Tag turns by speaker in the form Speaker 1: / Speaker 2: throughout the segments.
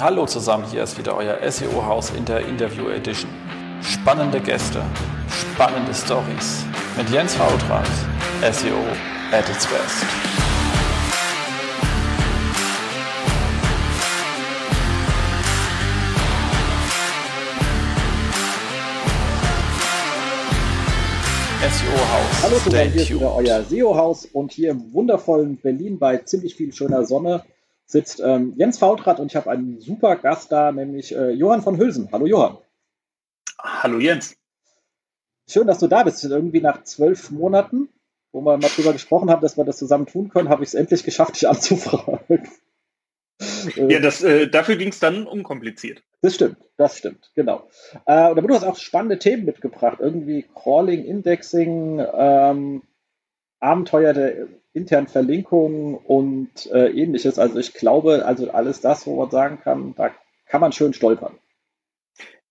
Speaker 1: Hallo zusammen, hier ist wieder euer SEO-Haus in der Interview Edition. Spannende Gäste, spannende Stories mit Jens Fautrat, SEO at its best. SEO-Haus.
Speaker 2: Hallo zusammen, hier ist wieder euer SEO-Haus und hier im wundervollen Berlin bei ziemlich viel schöner Sonne sitzt ähm, Jens Fautrat und ich habe einen super Gast da, nämlich äh, Johann von Hülsen. Hallo Johann.
Speaker 3: Hallo Jens.
Speaker 2: Schön, dass du da bist. Irgendwie nach zwölf Monaten, wo wir mal drüber gesprochen haben, dass wir das zusammen tun können, habe ich es endlich geschafft, dich anzufragen.
Speaker 3: Ja, das, äh, dafür ging es dann unkompliziert.
Speaker 2: Das stimmt, das stimmt, genau. Äh, aber du hast auch spannende Themen mitgebracht, irgendwie Crawling, Indexing, ähm, Abenteuer der internen Verlinkungen und äh, ähnliches. Also ich glaube, also alles das, wo man sagen kann, da kann man schön stolpern.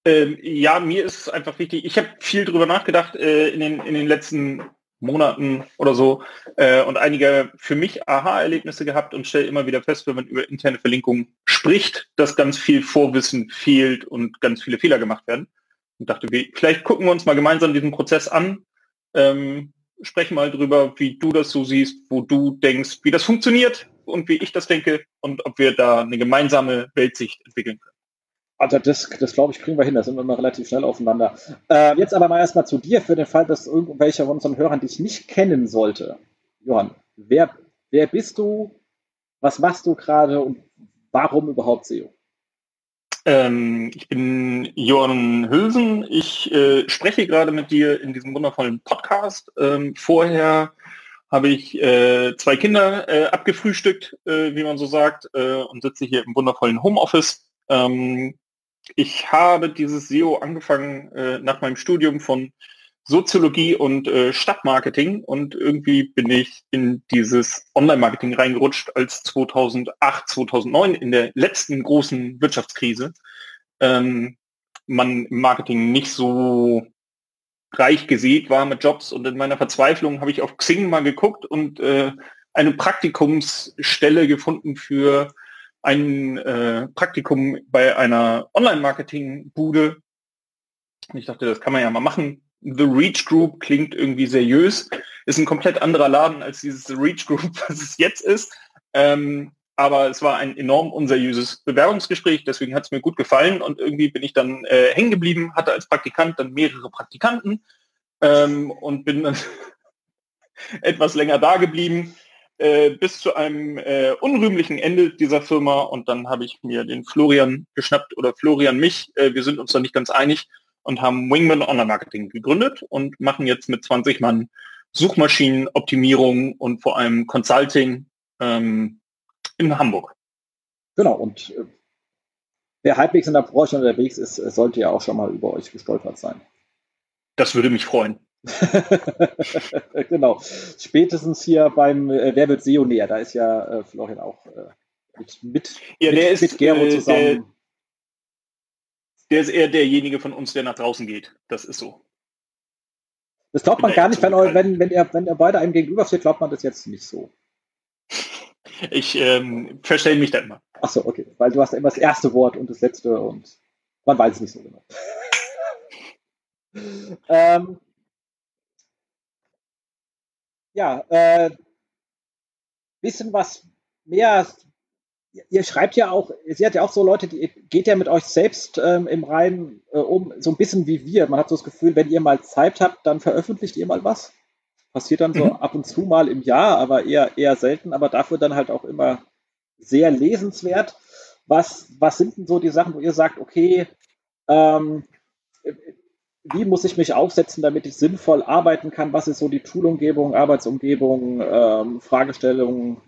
Speaker 3: Ähm, ja, mir ist einfach wichtig, ich habe viel drüber nachgedacht äh, in, den, in den letzten Monaten oder so äh, und einige für mich Aha-Erlebnisse gehabt und stelle immer wieder fest, wenn man über interne Verlinkungen spricht, dass ganz viel Vorwissen fehlt und ganz viele Fehler gemacht werden. Und dachte, vielleicht gucken wir uns mal gemeinsam diesen Prozess an, ähm, sprechen mal drüber, wie du das so siehst, wo du denkst, wie das funktioniert und wie ich das denke und ob wir da eine gemeinsame Weltsicht entwickeln können.
Speaker 2: Also das, das glaube ich, kriegen wir hin, da sind wir mal relativ schnell aufeinander. Äh, jetzt aber mal erstmal zu dir, für den Fall, dass irgendwelcher von unseren Hörern dich nicht kennen sollte. Johann, wer, wer bist du, was machst du gerade und warum überhaupt SEO?
Speaker 3: Ähm, ich bin Johann Hülsen. Ich äh, spreche gerade mit dir in diesem wundervollen Podcast. Ähm, vorher habe ich äh, zwei Kinder äh, abgefrühstückt, äh, wie man so sagt, äh, und sitze hier im wundervollen Homeoffice. Ähm, ich habe dieses SEO angefangen äh, nach meinem Studium von Soziologie und äh, Stadtmarketing und irgendwie bin ich in dieses Online-Marketing reingerutscht als 2008, 2009 in der letzten großen Wirtschaftskrise ähm, man im Marketing nicht so reich gesät war mit Jobs und in meiner Verzweiflung habe ich auf Xing mal geguckt und äh, eine Praktikumsstelle gefunden für ein äh, Praktikum bei einer Online-Marketing-Bude. Ich dachte, das kann man ja mal machen. The Reach Group klingt irgendwie seriös, ist ein komplett anderer Laden als dieses The Reach Group, was es jetzt ist. Ähm, aber es war ein enorm unseriöses Bewerbungsgespräch, deswegen hat es mir gut gefallen und irgendwie bin ich dann äh, hängen geblieben, hatte als Praktikant dann mehrere Praktikanten ähm, und bin dann etwas länger da geblieben, äh, bis zu einem äh, unrühmlichen Ende dieser Firma und dann habe ich mir den Florian geschnappt oder Florian mich, äh, wir sind uns da nicht ganz einig und haben Wingman Online Marketing gegründet und machen jetzt mit 20 Mann Suchmaschinenoptimierung und vor allem Consulting ähm, in Hamburg.
Speaker 2: Genau, und äh, wer halbwegs in der Branche unterwegs ist, sollte ja auch schon mal über euch gestolpert sein.
Speaker 3: Das würde mich freuen.
Speaker 2: genau. Spätestens hier beim äh, Wer wird SEO näher? Da ist ja äh, Florian auch äh, mit, mit,
Speaker 3: ja, mit, ist, mit Gero äh, zusammen. Der, der, ist eher derjenige von uns, der nach draußen geht. Das ist so.
Speaker 2: Das glaubt man gar nicht, wenn, wenn, wenn, ihr, wenn ihr beide einem gegenüber steht, glaubt man das jetzt nicht so.
Speaker 3: Ich ähm, verstelle mich da immer.
Speaker 2: Achso, okay. Weil du hast immer das erste Wort und das letzte und man weiß es nicht so genau. ähm, ja, äh, bisschen was mehr. Ihr schreibt ja auch, ihr habt ja auch so Leute, die geht ja mit euch selbst ähm, im Reim äh, um, so ein bisschen wie wir. Man hat so das Gefühl, wenn ihr mal Zeit habt, dann veröffentlicht ihr mal was. Passiert dann so mhm. ab und zu mal im Jahr, aber eher, eher selten, aber dafür dann halt auch immer sehr lesenswert. Was, was sind denn so die Sachen, wo ihr sagt, okay, ähm, wie muss ich mich aufsetzen, damit ich sinnvoll arbeiten kann? Was ist so die Toolumgebung, Arbeitsumgebung, ähm, Fragestellungen,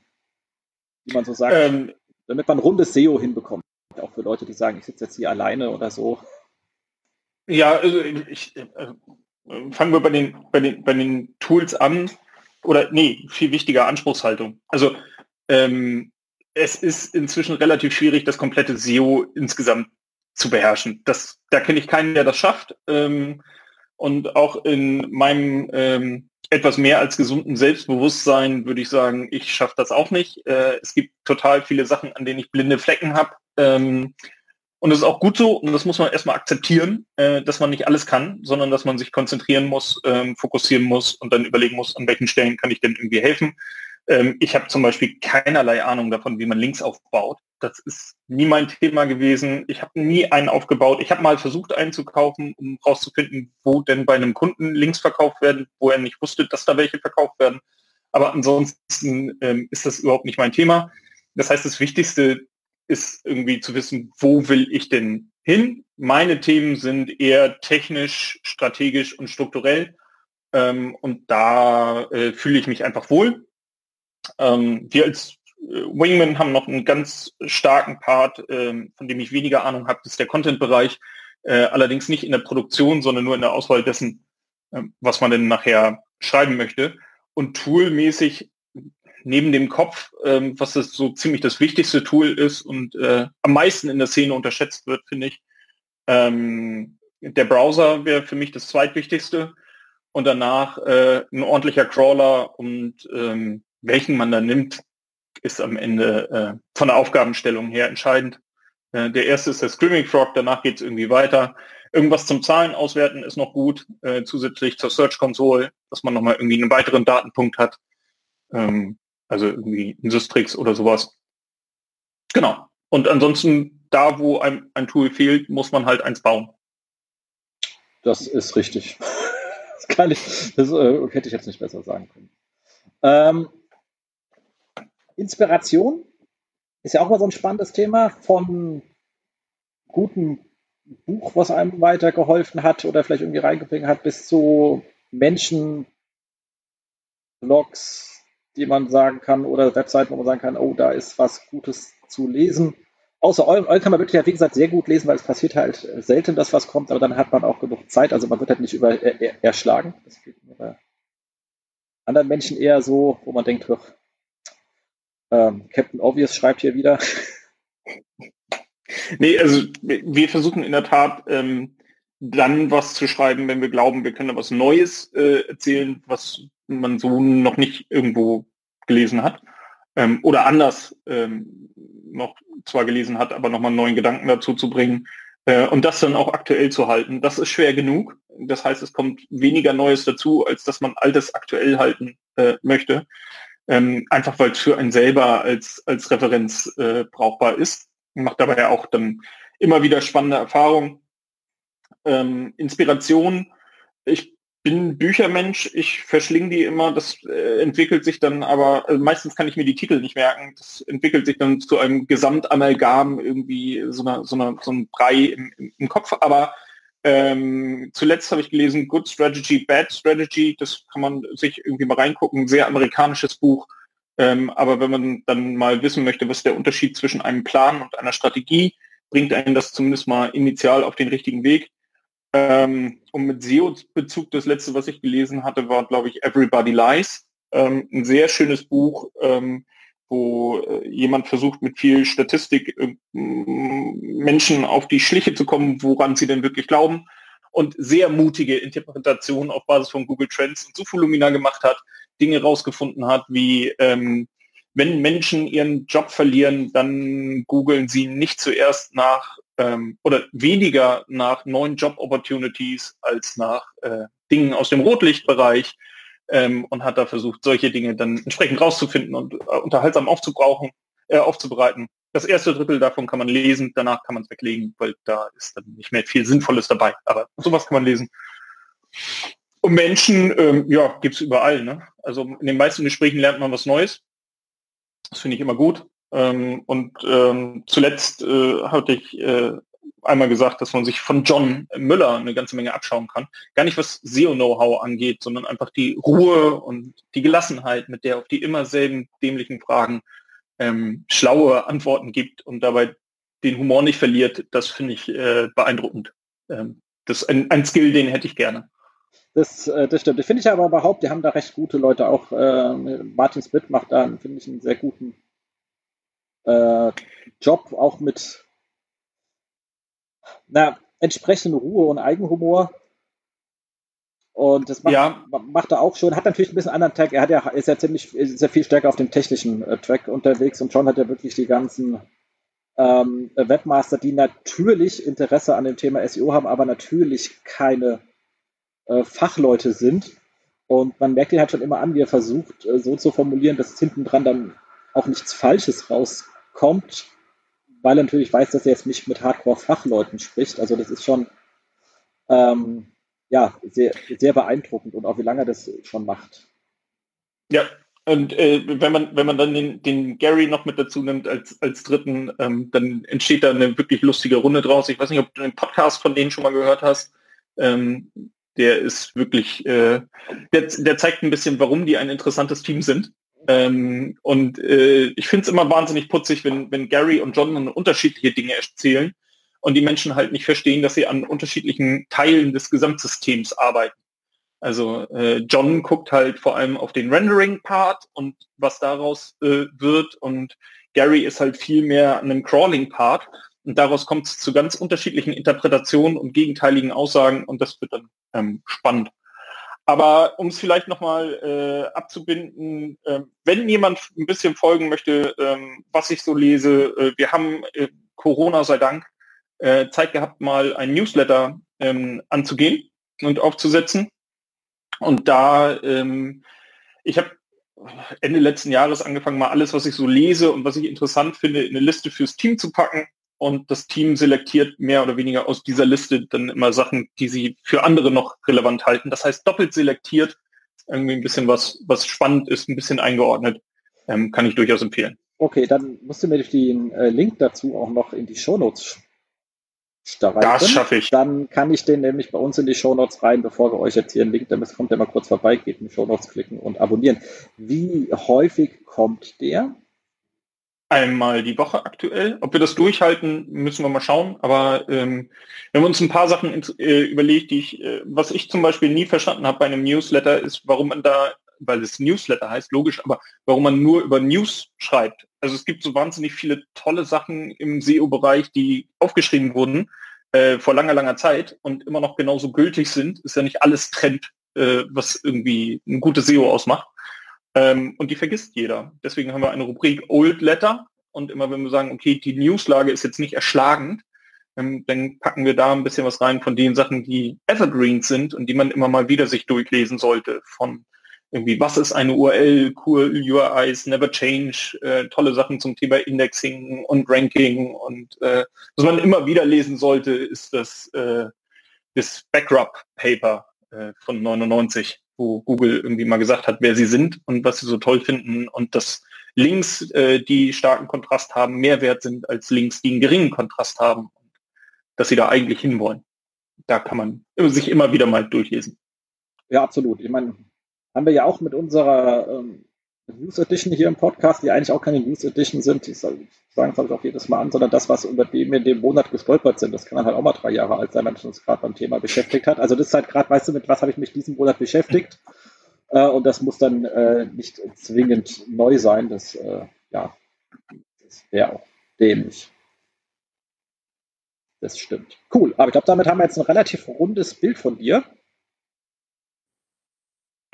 Speaker 2: wie man so sagt, ähm, damit man rundes SEO hinbekommt? Auch für Leute, die sagen, ich sitze jetzt hier alleine oder so.
Speaker 3: Ja, also ich, äh, fangen wir bei den, bei den, bei den Tools an. Oder nee, viel wichtiger Anspruchshaltung. Also ähm, es ist inzwischen relativ schwierig, das komplette SEO insgesamt zu beherrschen. Das, da kenne ich keinen, der das schafft. Ähm, und auch in meinem ähm, etwas mehr als gesunden Selbstbewusstsein würde ich sagen, ich schaffe das auch nicht. Äh, es gibt total viele Sachen, an denen ich blinde Flecken habe. Ähm, und das ist auch gut so und das muss man erstmal akzeptieren, äh, dass man nicht alles kann, sondern dass man sich konzentrieren muss, ähm, fokussieren muss und dann überlegen muss, an welchen Stellen kann ich denn irgendwie helfen. Ähm, ich habe zum Beispiel keinerlei Ahnung davon, wie man Links aufbaut. Das ist nie mein Thema gewesen. Ich habe nie einen aufgebaut. Ich habe mal versucht einzukaufen, um herauszufinden, wo denn bei einem Kunden Links verkauft werden, wo er nicht wusste, dass da welche verkauft werden. Aber ansonsten ähm, ist das überhaupt nicht mein Thema. Das heißt, das Wichtigste ist irgendwie zu wissen, wo will ich denn hin? Meine Themen sind eher technisch, strategisch und strukturell. Ähm, und da äh, fühle ich mich einfach wohl. Ähm, wir als äh, Wingman haben noch einen ganz starken Part, ähm, von dem ich weniger Ahnung habe, das ist der Content-Bereich. Äh, allerdings nicht in der Produktion, sondern nur in der Auswahl dessen, äh, was man denn nachher schreiben möchte. Und toolmäßig neben dem Kopf, ähm, was das so ziemlich das wichtigste Tool ist und äh, am meisten in der Szene unterschätzt wird, finde ich. Ähm, der Browser wäre für mich das zweitwichtigste und danach äh, ein ordentlicher Crawler und ähm, welchen man da nimmt, ist am Ende äh, von der Aufgabenstellung her entscheidend. Äh, der erste ist der Screaming Frog, danach geht es irgendwie weiter. Irgendwas zum Zahlen auswerten ist noch gut, äh, zusätzlich zur Search Console, dass man nochmal irgendwie einen weiteren Datenpunkt hat. Ähm, also irgendwie ein Systrix oder sowas. Genau. Und ansonsten, da wo ein, ein Tool fehlt, muss man halt eins bauen.
Speaker 2: Das ist richtig. Das kann ich, das äh, hätte ich jetzt nicht besser sagen können. Ähm, Inspiration ist ja auch mal so ein spannendes Thema von gutem Buch, was einem weitergeholfen hat oder vielleicht irgendwie reingebringen hat, bis zu Menschen, Blogs, die man sagen kann, oder Webseiten, wo man sagen kann, oh, da ist was Gutes zu lesen. Außer Eulen, Eulen kann man wirklich, wie gesagt, sehr gut lesen, weil es passiert halt selten, dass was kommt, aber dann hat man auch genug Zeit, also man wird halt nicht über er, er, erschlagen. Das geht bei anderen Menschen eher so, wo man denkt, doch, ähm, Captain Obvious schreibt hier wieder.
Speaker 3: Nee, also wir versuchen in der Tat ähm, dann was zu schreiben, wenn wir glauben, wir können was Neues äh, erzählen, was man so noch nicht irgendwo gelesen hat. Ähm, oder anders ähm, noch zwar gelesen hat, aber nochmal neuen Gedanken dazu zu bringen. Äh, und das dann auch aktuell zu halten. Das ist schwer genug. Das heißt, es kommt weniger Neues dazu, als dass man Altes aktuell halten äh, möchte. Ähm, einfach weil es für einen selber als, als Referenz äh, brauchbar ist. Macht dabei auch dann immer wieder spannende Erfahrungen. Ähm, Inspiration. Ich bin Büchermensch, ich verschlinge die immer, das äh, entwickelt sich dann aber, also meistens kann ich mir die Titel nicht merken, das entwickelt sich dann zu einem Gesamtamalgam, irgendwie so, einer, so, einer, so ein Brei im, im, im Kopf, aber ähm, zuletzt habe ich gelesen Good Strategy, Bad Strategy, das kann man sich irgendwie mal reingucken, sehr amerikanisches Buch, ähm, aber wenn man dann mal wissen möchte, was der Unterschied zwischen einem Plan und einer Strategie, bringt einen das zumindest mal initial auf den richtigen Weg. Ähm, und mit SEO-Bezug, das letzte, was ich gelesen hatte, war, glaube ich, Everybody Lies. Ähm, ein sehr schönes Buch, ähm, wo äh, jemand versucht, mit viel Statistik äh, Menschen auf die Schliche zu kommen, woran sie denn wirklich glauben. Und sehr mutige Interpretationen auf Basis von Google Trends und Suchvolumina gemacht hat, Dinge rausgefunden hat, wie ähm, wenn Menschen ihren Job verlieren, dann googeln sie nicht zuerst nach ähm, oder weniger nach neuen Job-Opportunities als nach äh, Dingen aus dem Rotlichtbereich ähm, und hat da versucht, solche Dinge dann entsprechend rauszufinden und äh, unterhaltsam aufzubrauchen, äh, aufzubereiten. Das erste Drittel davon kann man lesen, danach kann man es weglegen, weil da ist dann nicht mehr viel Sinnvolles dabei. Aber sowas kann man lesen. Und Menschen, ähm, ja, gibt's überall. Ne? Also in den meisten Gesprächen lernt man was Neues. Das finde ich immer gut. Ähm, und ähm, zuletzt äh, hatte ich äh, einmal gesagt, dass man sich von John Müller eine ganze Menge abschauen kann. Gar nicht was SEO-Know-how angeht, sondern einfach die Ruhe und die Gelassenheit, mit der auf die immer selben dämlichen Fragen ähm, schlaue Antworten gibt und dabei den Humor nicht verliert, das finde ich äh, beeindruckend. Ähm, das ist ein, ein Skill, den hätte ich gerne.
Speaker 2: Das, äh, das stimmt. Ich finde ich aber überhaupt, die haben da recht gute Leute. Auch äh, Martin Smith macht da, finde ich, einen sehr guten äh, Job, auch mit na, entsprechenden Ruhe und Eigenhumor. Und das macht, ja. macht er auch schon. Hat natürlich ein bisschen anderen Tag. Er hat ja, ist ja ziemlich, ist ja viel stärker auf dem technischen äh, Track unterwegs und John hat ja wirklich die ganzen ähm, Webmaster, die natürlich Interesse an dem Thema SEO haben, aber natürlich keine äh, Fachleute sind. Und man merkt ihn halt schon immer an, wie er versucht, äh, so zu formulieren, dass hinten dran dann auch nichts Falsches rauskommt, weil er natürlich weiß, dass er jetzt nicht mit Hardcore-Fachleuten spricht. Also das ist schon ähm, ja, sehr, sehr beeindruckend und auch wie lange er das schon macht.
Speaker 3: Ja, und äh, wenn man wenn man dann den, den Gary noch mit dazu nimmt als als dritten, ähm, dann entsteht da eine wirklich lustige Runde draus. Ich weiß nicht, ob du den Podcast von denen schon mal gehört hast. Ähm, der ist wirklich, äh, der, der zeigt ein bisschen, warum die ein interessantes Team sind. Ähm, und äh, ich finde es immer wahnsinnig putzig, wenn, wenn Gary und John unterschiedliche Dinge erzählen und die Menschen halt nicht verstehen, dass sie an unterschiedlichen Teilen des Gesamtsystems arbeiten. Also äh, John guckt halt vor allem auf den Rendering-Part und was daraus äh, wird und Gary ist halt viel mehr an dem Crawling-Part und daraus kommt es zu ganz unterschiedlichen Interpretationen und gegenteiligen Aussagen und das wird dann ähm, spannend. Aber um es vielleicht nochmal äh, abzubinden, äh, wenn jemand ein bisschen folgen möchte, äh, was ich so lese, äh, wir haben äh, Corona sei Dank äh, Zeit gehabt, mal ein Newsletter ähm, anzugehen und aufzusetzen. Und da, ähm, ich habe Ende letzten Jahres angefangen, mal alles, was ich so lese und was ich interessant finde, in eine Liste fürs Team zu packen. Und das Team selektiert mehr oder weniger aus dieser Liste dann immer Sachen, die sie für andere noch relevant halten. Das heißt, doppelt selektiert, irgendwie ein bisschen was, was spannend ist, ein bisschen eingeordnet, ähm, kann ich durchaus empfehlen.
Speaker 2: Okay, dann musst du mir den äh, Link dazu auch noch in die Shownotes
Speaker 3: streichen. Das schaffe ich.
Speaker 2: Dann kann ich den nämlich bei uns in die Shownotes rein, bevor wir euch jetzt hier einen Link, damit kommt der mal kurz vorbei, geht in die Shownotes klicken und abonnieren. Wie häufig kommt der?
Speaker 3: Einmal die Woche aktuell. Ob wir das durchhalten, müssen wir mal schauen. Aber ähm, wir haben uns ein paar Sachen äh, überlegt, die ich, äh, was ich zum Beispiel nie verstanden habe bei einem Newsletter, ist, warum man da, weil es Newsletter heißt, logisch, aber warum man nur über News schreibt. Also es gibt so wahnsinnig viele tolle Sachen im SEO-Bereich, die aufgeschrieben wurden äh, vor langer, langer Zeit und immer noch genauso gültig sind. Ist ja nicht alles Trend, äh, was irgendwie ein gutes SEO ausmacht. Ähm, und die vergisst jeder. Deswegen haben wir eine Rubrik Old Letter. Und immer wenn wir sagen, okay, die Newslage ist jetzt nicht erschlagend, ähm, dann packen wir da ein bisschen was rein von den Sachen, die Evergreens sind und die man immer mal wieder sich durchlesen sollte. Von irgendwie, was ist eine URL, cool URIs, never change, äh, tolle Sachen zum Thema Indexing und Ranking. Und äh, was man immer wieder lesen sollte, ist das, äh, das Backrub-Paper äh, von 99, wo Google irgendwie mal gesagt hat, wer sie sind und was sie so toll finden und dass Links, äh, die starken Kontrast haben, mehr wert sind als Links, die einen geringen Kontrast haben, dass sie da eigentlich hinwollen. Da kann man sich immer wieder mal durchlesen.
Speaker 2: Ja, absolut. Ich meine, haben wir ja auch mit unserer ähm, News Edition hier im Podcast, die eigentlich auch keine News Edition sind, die sagen es halt auch jedes Mal an, sondern das, was über dem in dem Monat gestolpert sind, das kann dann halt auch mal drei Jahre alt sein, wenn man uns gerade beim Thema beschäftigt hat. Also das ist halt gerade, weißt du, mit was habe ich mich diesen Monat beschäftigt? Äh, und das muss dann äh, nicht zwingend neu sein. Das, äh, ja, das wäre auch dämlich. Das stimmt. Cool. Aber ich glaube, damit haben wir jetzt ein relativ rundes Bild von dir.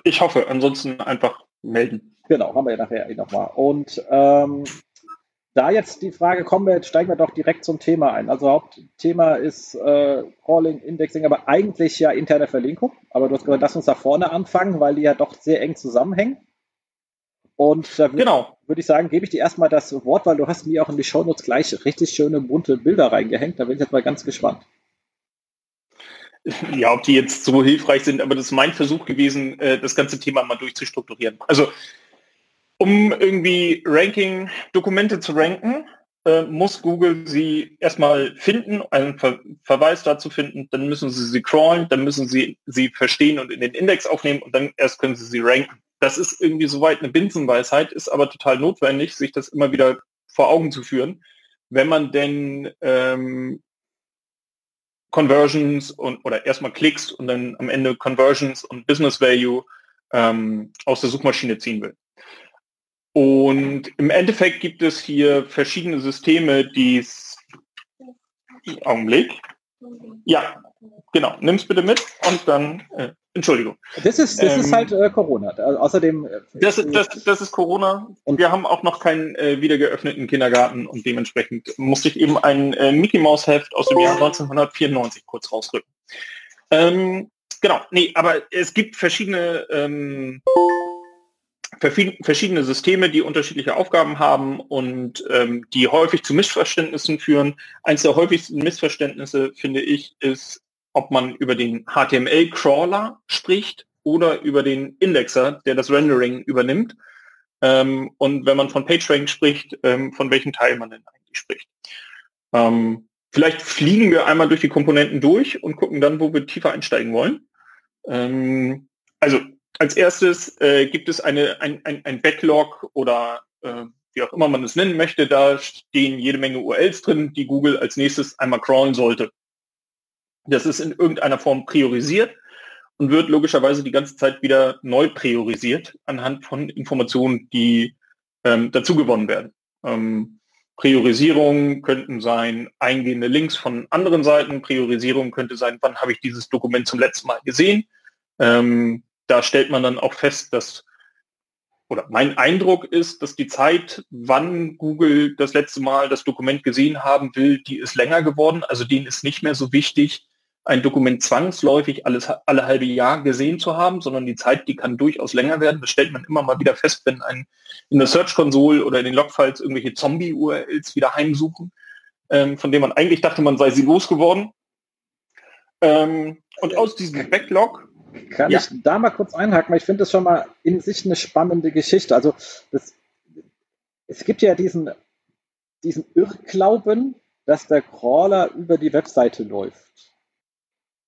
Speaker 3: Ich hoffe, ansonsten einfach melden.
Speaker 2: Genau, haben wir ja nachher eh nochmal. Und ähm, da jetzt die Frage kommen wir, jetzt steigen wir doch direkt zum Thema ein. Also Hauptthema ist äh, Crawling, Indexing, aber eigentlich ja interne Verlinkung. Aber du hast gesagt, lass uns da vorne anfangen, weil die ja doch sehr eng zusammenhängen. Und da würde genau. würd ich sagen, gebe ich dir erstmal das Wort, weil du hast mir auch in die Shownotes gleich richtig schöne bunte Bilder reingehängt. Da bin ich jetzt mal ganz gespannt
Speaker 3: ja, ob die jetzt so hilfreich sind, aber das ist mein Versuch gewesen, äh, das ganze Thema mal durchzustrukturieren. Also um irgendwie Ranking-Dokumente zu ranken, äh, muss Google sie erstmal finden, einen Ver Verweis dazu finden, dann müssen sie sie crawlen, dann müssen sie sie verstehen und in den Index aufnehmen und dann erst können sie sie ranken. Das ist irgendwie soweit eine Binsenweisheit, ist aber total notwendig, sich das immer wieder vor Augen zu führen, wenn man denn ähm, Conversions und oder erstmal Klicks und dann am Ende Conversions und Business Value ähm, aus der Suchmaschine ziehen will. Und im Endeffekt gibt es hier verschiedene Systeme, die Augenblick. Ja, genau. Nimm's bitte mit und dann, äh, Entschuldigung.
Speaker 2: Das ist, das ähm, ist halt äh, Corona. Also außerdem. Äh,
Speaker 3: das, das, das ist Corona. Und wir haben auch noch keinen äh, wieder geöffneten Kindergarten und dementsprechend musste ich eben ein äh, Mickey Mouse Heft aus dem Jahr 1994 kurz rausrücken. Ähm, genau, nee, aber es gibt verschiedene ähm, verschiedene Systeme, die unterschiedliche Aufgaben haben und ähm, die häufig zu Missverständnissen führen. Eines der häufigsten Missverständnisse, finde ich, ist, ob man über den HTML-Crawler spricht oder über den Indexer, der das Rendering übernimmt. Ähm, und wenn man von PageRank spricht, ähm, von welchem Teil man denn eigentlich spricht. Ähm, vielleicht fliegen wir einmal durch die Komponenten durch und gucken dann, wo wir tiefer einsteigen wollen. Ähm, also als erstes äh, gibt es eine, ein, ein, ein Backlog oder äh, wie auch immer man es nennen möchte. Da stehen jede Menge URLs drin, die Google als nächstes einmal crawlen sollte. Das ist in irgendeiner Form priorisiert und wird logischerweise die ganze Zeit wieder neu priorisiert anhand von Informationen, die ähm, dazu gewonnen werden. Ähm, Priorisierungen könnten sein eingehende Links von anderen Seiten. Priorisierung könnte sein, wann habe ich dieses Dokument zum letzten Mal gesehen. Ähm, da stellt man dann auch fest, dass, oder mein Eindruck ist, dass die Zeit, wann Google das letzte Mal das Dokument gesehen haben will, die ist länger geworden. Also denen ist nicht mehr so wichtig, ein Dokument zwangsläufig alles, alle halbe Jahr gesehen zu haben, sondern die Zeit, die kann durchaus länger werden. Das stellt man immer mal wieder fest, wenn ein in der Search Console oder in den Logfiles irgendwelche Zombie-URLs wieder heimsuchen, ähm, von denen man eigentlich dachte, man sei sie losgeworden. Ähm, und aus diesem Backlog
Speaker 2: kann ja. ich da mal kurz einhaken, weil ich finde das schon mal in sich eine spannende Geschichte. Also das, es gibt ja diesen, diesen Irrglauben, dass der Crawler über die Webseite läuft.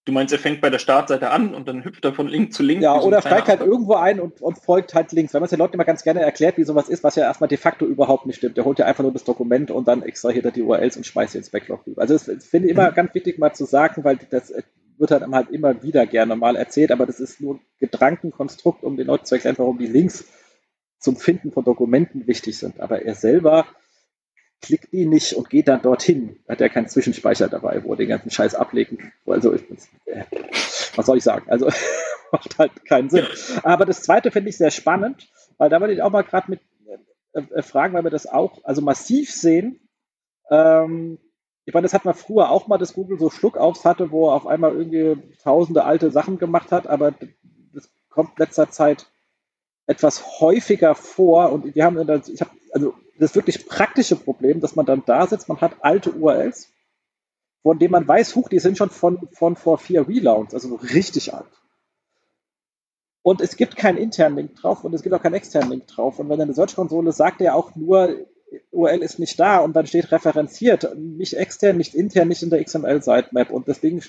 Speaker 3: Du meinst, er fängt bei der Startseite an und dann hüpft er von Link zu Link?
Speaker 2: Ja, oder steigt halt irgendwo ein und, und, folgt halt links. Wenn man es den Leuten immer ganz gerne erklärt, wie sowas ist, was ja erstmal de facto überhaupt nicht stimmt. Der holt ja einfach nur das Dokument und dann extrahiert er die URLs und schmeißt sie ins Backlog rüber. Also das, das finde ich immer mhm. ganz wichtig mal zu sagen, weil das wird halt, halt immer wieder gerne mal erzählt, aber das ist nur ein Gedankenkonstrukt, um den Leuten zu erklären, warum die Links zum Finden von Dokumenten wichtig sind. Aber er selber klickt die nicht und geht dann dorthin. Hat er keinen Zwischenspeicher dabei, wo er den ganzen Scheiß ablegen. Also, äh, was soll ich sagen? Also, macht halt keinen Sinn. Aber das zweite finde ich sehr spannend, weil da würde ich auch mal gerade mit äh, äh, fragen, weil wir das auch also massiv sehen. Ähm, ich meine, das hat man früher auch mal, dass Google so Schluckaufs hatte, wo er auf einmal irgendwie tausende alte Sachen gemacht hat, aber das kommt letzter Zeit etwas häufiger vor und wir haben, ich habe, also das wirklich praktische Problem, dass man dann da sitzt, man hat alte URLs, von denen man weiß, huch, die sind schon von, von vor vier Relaunches, also richtig alt. Und es gibt keinen internen Link drauf und es gibt auch keinen externen Link drauf. Und wenn eine Search-Konsole sagt ja auch nur, URL ist nicht da und dann steht referenziert, nicht extern, nicht intern, nicht in der XML-Sitemap und das Ding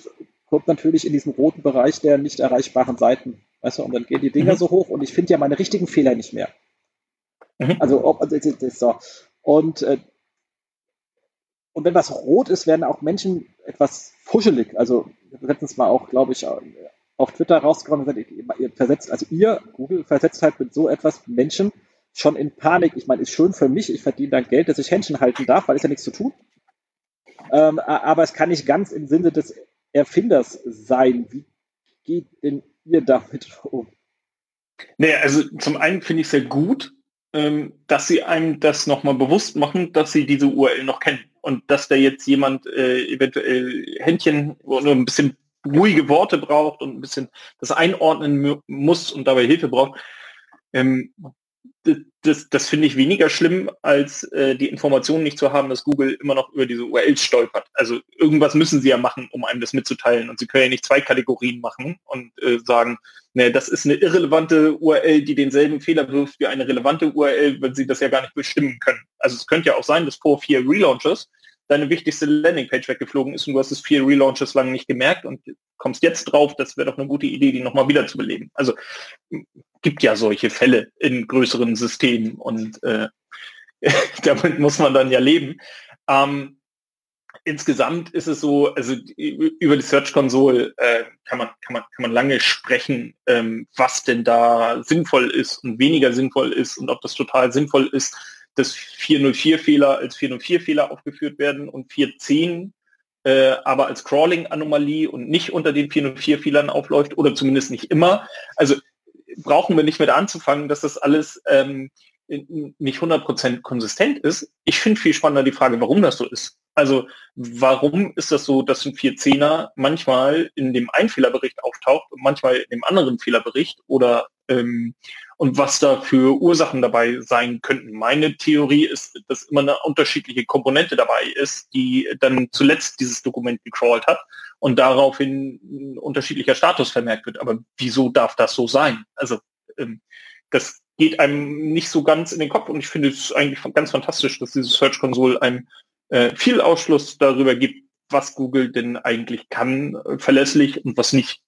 Speaker 2: kommt natürlich in diesen roten Bereich der nicht erreichbaren Seiten. Weißt du, und dann gehen die Dinger mhm. so hoch und ich finde ja meine richtigen Fehler nicht mehr. Mhm. Also, ob, also, so. Und, äh, und wenn was rot ist, werden auch Menschen etwas fuschelig. Also, letztens mal auch, glaube ich, auf Twitter rausgekommen und gesagt, ihr versetzt, also ihr, Google, versetzt halt mit so etwas Menschen, schon in Panik. Ich meine, ist schön für mich, ich verdiene dann Geld, dass ich Händchen halten darf, weil es ja nichts zu tun. Ähm, aber es kann nicht ganz im Sinne des Erfinders sein. Wie geht denn ihr damit um?
Speaker 3: Nee, also zum einen finde ich es sehr gut, ähm, dass sie einem das nochmal bewusst machen, dass sie diese URL noch kennen und dass da jetzt jemand äh, eventuell Händchen oder ein bisschen ruhige Worte braucht und ein bisschen das einordnen muss und dabei Hilfe braucht. Ähm, das, das finde ich weniger schlimm, als äh, die Information nicht zu haben, dass Google immer noch über diese URLs stolpert. Also irgendwas müssen sie ja machen, um einem das mitzuteilen. Und sie können ja nicht zwei Kategorien machen und äh, sagen, ne, das ist eine irrelevante URL, die denselben Fehler wirft wie eine relevante URL, wenn sie das ja gar nicht bestimmen können. Also es könnte ja auch sein, dass vor vier Relaunches deine wichtigste Landingpage weggeflogen ist und du hast es vier Relaunches lang nicht gemerkt und kommst jetzt drauf, das wäre doch eine gute Idee, die nochmal wieder zu beleben. Also gibt ja solche Fälle in größeren Systemen und äh, damit muss man dann ja leben. Ähm, insgesamt ist es so, also über die Search Console äh, kann, man, kann, man, kann man lange sprechen, ähm, was denn da sinnvoll ist und weniger sinnvoll ist und ob das total sinnvoll ist, dass 404-Fehler als 404-Fehler aufgeführt werden und 410 äh, aber als Crawling-Anomalie und nicht unter den 404-Fehlern aufläuft oder zumindest nicht immer. Also brauchen wir nicht mit anzufangen, dass das alles ähm, nicht 100% konsistent ist. Ich finde viel spannender die Frage, warum das so ist. Also warum ist das so, dass ein 410er manchmal in dem einen Fehlerbericht auftaucht und manchmal in dem anderen Fehlerbericht oder ähm, und was da für Ursachen dabei sein könnten. Meine Theorie ist, dass immer eine unterschiedliche Komponente dabei ist, die dann zuletzt dieses Dokument gecrawlt hat und daraufhin ein unterschiedlicher Status vermerkt wird. Aber wieso darf das so sein? Also ähm, das geht einem nicht so ganz in den Kopf und ich finde es eigentlich ganz fantastisch, dass diese Search Console einem äh, viel Ausschluss darüber gibt, was Google denn eigentlich kann, äh, verlässlich und was nicht.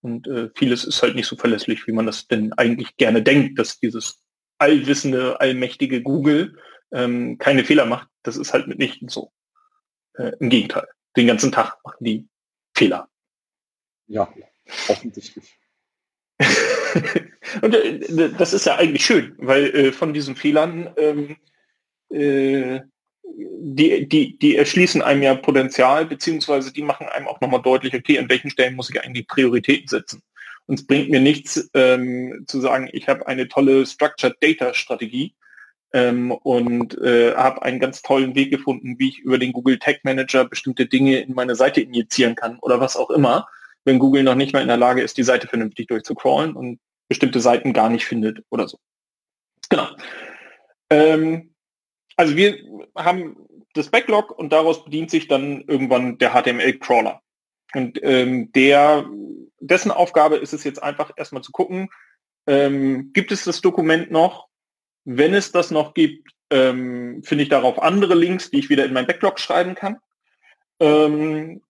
Speaker 3: Und äh, vieles ist halt nicht so verlässlich, wie man das denn eigentlich gerne denkt, dass dieses allwissende, allmächtige Google ähm, keine Fehler macht. Das ist halt mitnichten so. Äh, Im Gegenteil. Den ganzen Tag machen die Fehler.
Speaker 2: Ja, offensichtlich.
Speaker 3: und äh, das ist ja eigentlich schön, weil äh, von diesen Fehlern ähm, äh, die, die, die erschließen einem ja Potenzial, beziehungsweise die machen einem auch nochmal deutlich, okay, an welchen Stellen muss ich eigentlich Prioritäten setzen. Und es bringt mir nichts ähm, zu sagen, ich habe eine tolle Structured Data Strategie ähm, und äh, habe einen ganz tollen Weg gefunden, wie ich über den Google Tag Manager bestimmte Dinge in meine Seite injizieren kann oder was auch immer, wenn Google noch nicht mal in der Lage ist, die Seite vernünftig durchzucrawlen und bestimmte Seiten gar nicht findet oder so. Genau. Ähm, also wir haben das Backlog und daraus bedient sich dann irgendwann der HTML-Crawler. Und ähm, der, dessen Aufgabe ist es jetzt einfach erstmal zu gucken, ähm, gibt es das Dokument noch? Wenn es das noch gibt, ähm, finde ich darauf andere Links, die ich wieder in mein Backlog schreiben kann. Ähm,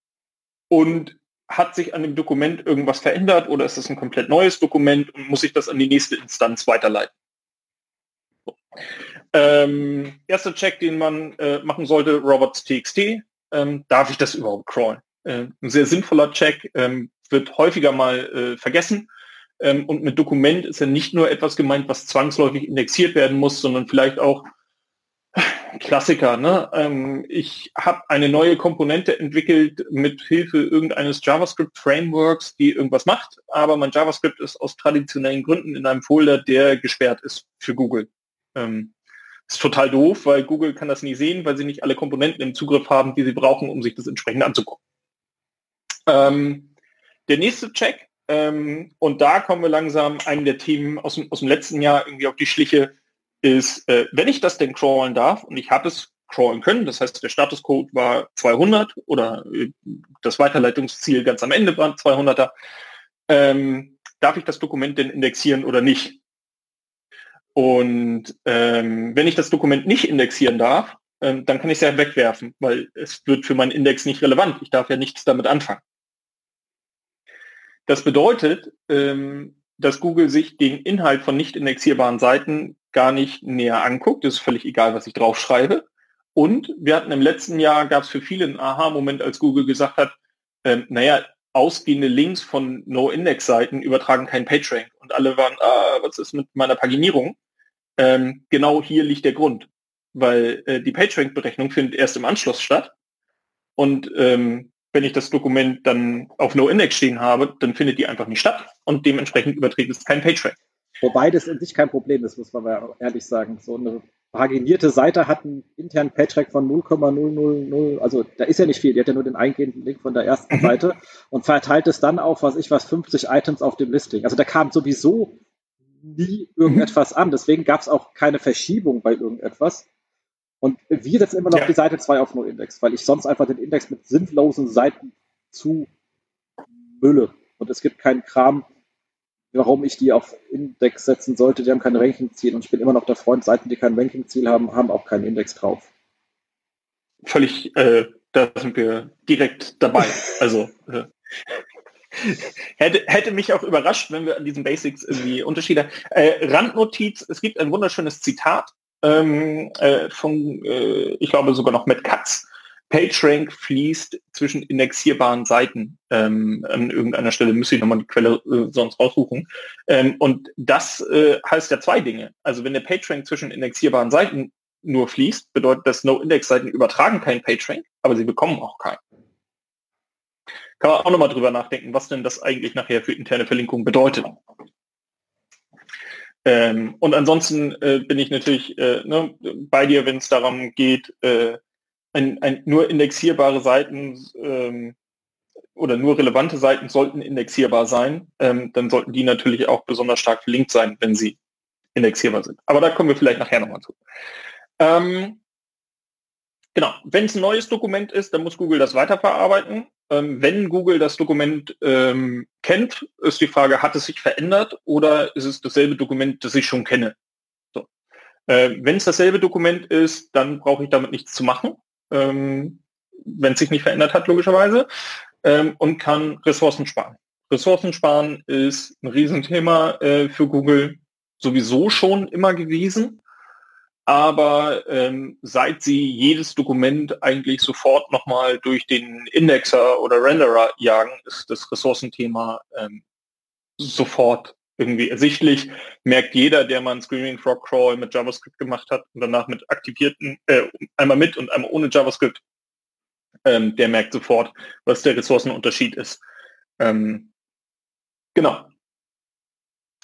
Speaker 3: und hat sich an dem Dokument irgendwas verändert oder ist es ein komplett neues Dokument und muss ich das an die nächste Instanz weiterleiten? So. Ähm, erster Check, den man äh, machen sollte, robots.txt. Ähm, darf ich das überhaupt crawlen? Äh, ein sehr sinnvoller Check, ähm, wird häufiger mal äh, vergessen. Ähm, und mit Dokument ist ja nicht nur etwas gemeint, was zwangsläufig indexiert werden muss, sondern vielleicht auch Klassiker. Ne? Ähm, ich habe eine neue Komponente entwickelt mit Hilfe irgendeines JavaScript-Frameworks, die irgendwas macht, aber mein JavaScript ist aus traditionellen Gründen in einem Folder, der gesperrt ist für Google. Ähm, ist total doof, weil Google kann das nie sehen, weil sie nicht alle Komponenten im Zugriff haben, die sie brauchen, um sich das entsprechend anzugucken. Ähm, der nächste Check, ähm, und da kommen wir langsam einem der Themen aus dem, aus dem letzten Jahr irgendwie auf die Schliche, ist, äh, wenn ich das denn crawlen darf, und ich habe es crawlen können, das heißt, der Statuscode war 200 oder äh, das Weiterleitungsziel ganz am Ende war 200er, ähm, darf ich das Dokument denn indexieren oder nicht? Und ähm, wenn ich das Dokument nicht indexieren darf, ähm, dann kann ich es ja wegwerfen, weil es wird für meinen Index nicht relevant. Ich darf ja nichts damit anfangen. Das bedeutet, ähm, dass Google sich den Inhalt von nicht indexierbaren Seiten gar nicht näher anguckt. Es ist völlig egal, was ich draufschreibe. Und wir hatten im letzten Jahr, gab es für viele einen Aha-Moment, als Google gesagt hat, ähm, naja, ausgehende Links von No-Index-Seiten übertragen kein PageRank. Und alle waren, ah, was ist mit meiner Paginierung? Ähm, genau hier liegt der Grund, weil äh, die PageRank-Berechnung findet erst im Anschluss statt. Und ähm, wenn ich das Dokument dann auf No-Index stehen habe, dann findet die einfach nicht statt und dementsprechend überträgt es kein PageRank.
Speaker 2: Wobei das in sich kein Problem ist, muss man mal ehrlich sagen. So eine paginierte Seite hat einen internen PageRank von 0,000, also da ist ja nicht viel, die hat ja nur den eingehenden Link von der ersten mhm. Seite und verteilt es dann auf, was ich was, 50 Items auf dem Listing. Also da kam sowieso nie irgendetwas an. Deswegen gab es auch keine Verschiebung bei irgendetwas. Und wir setzen immer noch ja. die Seite 2 auf No-Index, weil ich sonst einfach den Index mit sinnlosen Seiten zu mülle. Und es gibt keinen Kram, warum ich die auf Index setzen sollte. Die haben kein Ranking-Ziel. Und ich bin immer noch der Freund, Seiten, die kein Ranking-Ziel haben, haben auch keinen Index drauf.
Speaker 3: Völlig, äh, da sind wir direkt dabei. Also, äh, hätte, hätte mich auch überrascht, wenn wir an diesen Basics irgendwie Unterschiede. Äh, Randnotiz, es gibt ein wunderschönes Zitat ähm, äh, von, äh, ich glaube sogar noch mit Katz. PageRank fließt zwischen indexierbaren Seiten. Ähm, an irgendeiner Stelle müsste ich nochmal die Quelle äh, sonst raussuchen. Ähm, und das äh, heißt ja zwei Dinge. Also wenn der PageRank zwischen indexierbaren Seiten nur fließt, bedeutet dass No-Index-Seiten übertragen keinen PageRank, aber sie bekommen auch keinen. Kann man auch nochmal drüber nachdenken, was denn das eigentlich nachher für interne Verlinkung bedeutet. Ähm, und ansonsten äh, bin ich natürlich äh, ne, bei dir, wenn es darum geht, äh, ein, ein, nur indexierbare Seiten ähm, oder nur relevante Seiten sollten indexierbar sein. Ähm, dann sollten die natürlich auch besonders stark verlinkt sein, wenn sie indexierbar sind. Aber da kommen wir vielleicht nachher nochmal zu. Ähm, genau, wenn es ein neues Dokument ist, dann muss Google das weiterverarbeiten. Ähm, wenn Google das Dokument ähm, kennt, ist die Frage, hat es sich verändert oder ist es dasselbe Dokument, das ich schon kenne? So. Äh, wenn es dasselbe Dokument ist, dann brauche ich damit nichts zu machen, ähm, wenn es sich nicht verändert hat, logischerweise, ähm, und kann Ressourcen sparen. Ressourcen sparen ist ein Riesenthema äh, für Google sowieso schon immer gewesen aber ähm, seit sie jedes Dokument eigentlich sofort nochmal durch den Indexer oder Renderer jagen, ist das Ressourcenthema ähm, sofort irgendwie ersichtlich. Merkt jeder, der mal einen Screaming Frog Crawl mit JavaScript gemacht hat und danach mit aktivierten, äh, einmal mit und einmal ohne JavaScript, ähm, der merkt sofort, was der Ressourcenunterschied ist. Ähm, genau.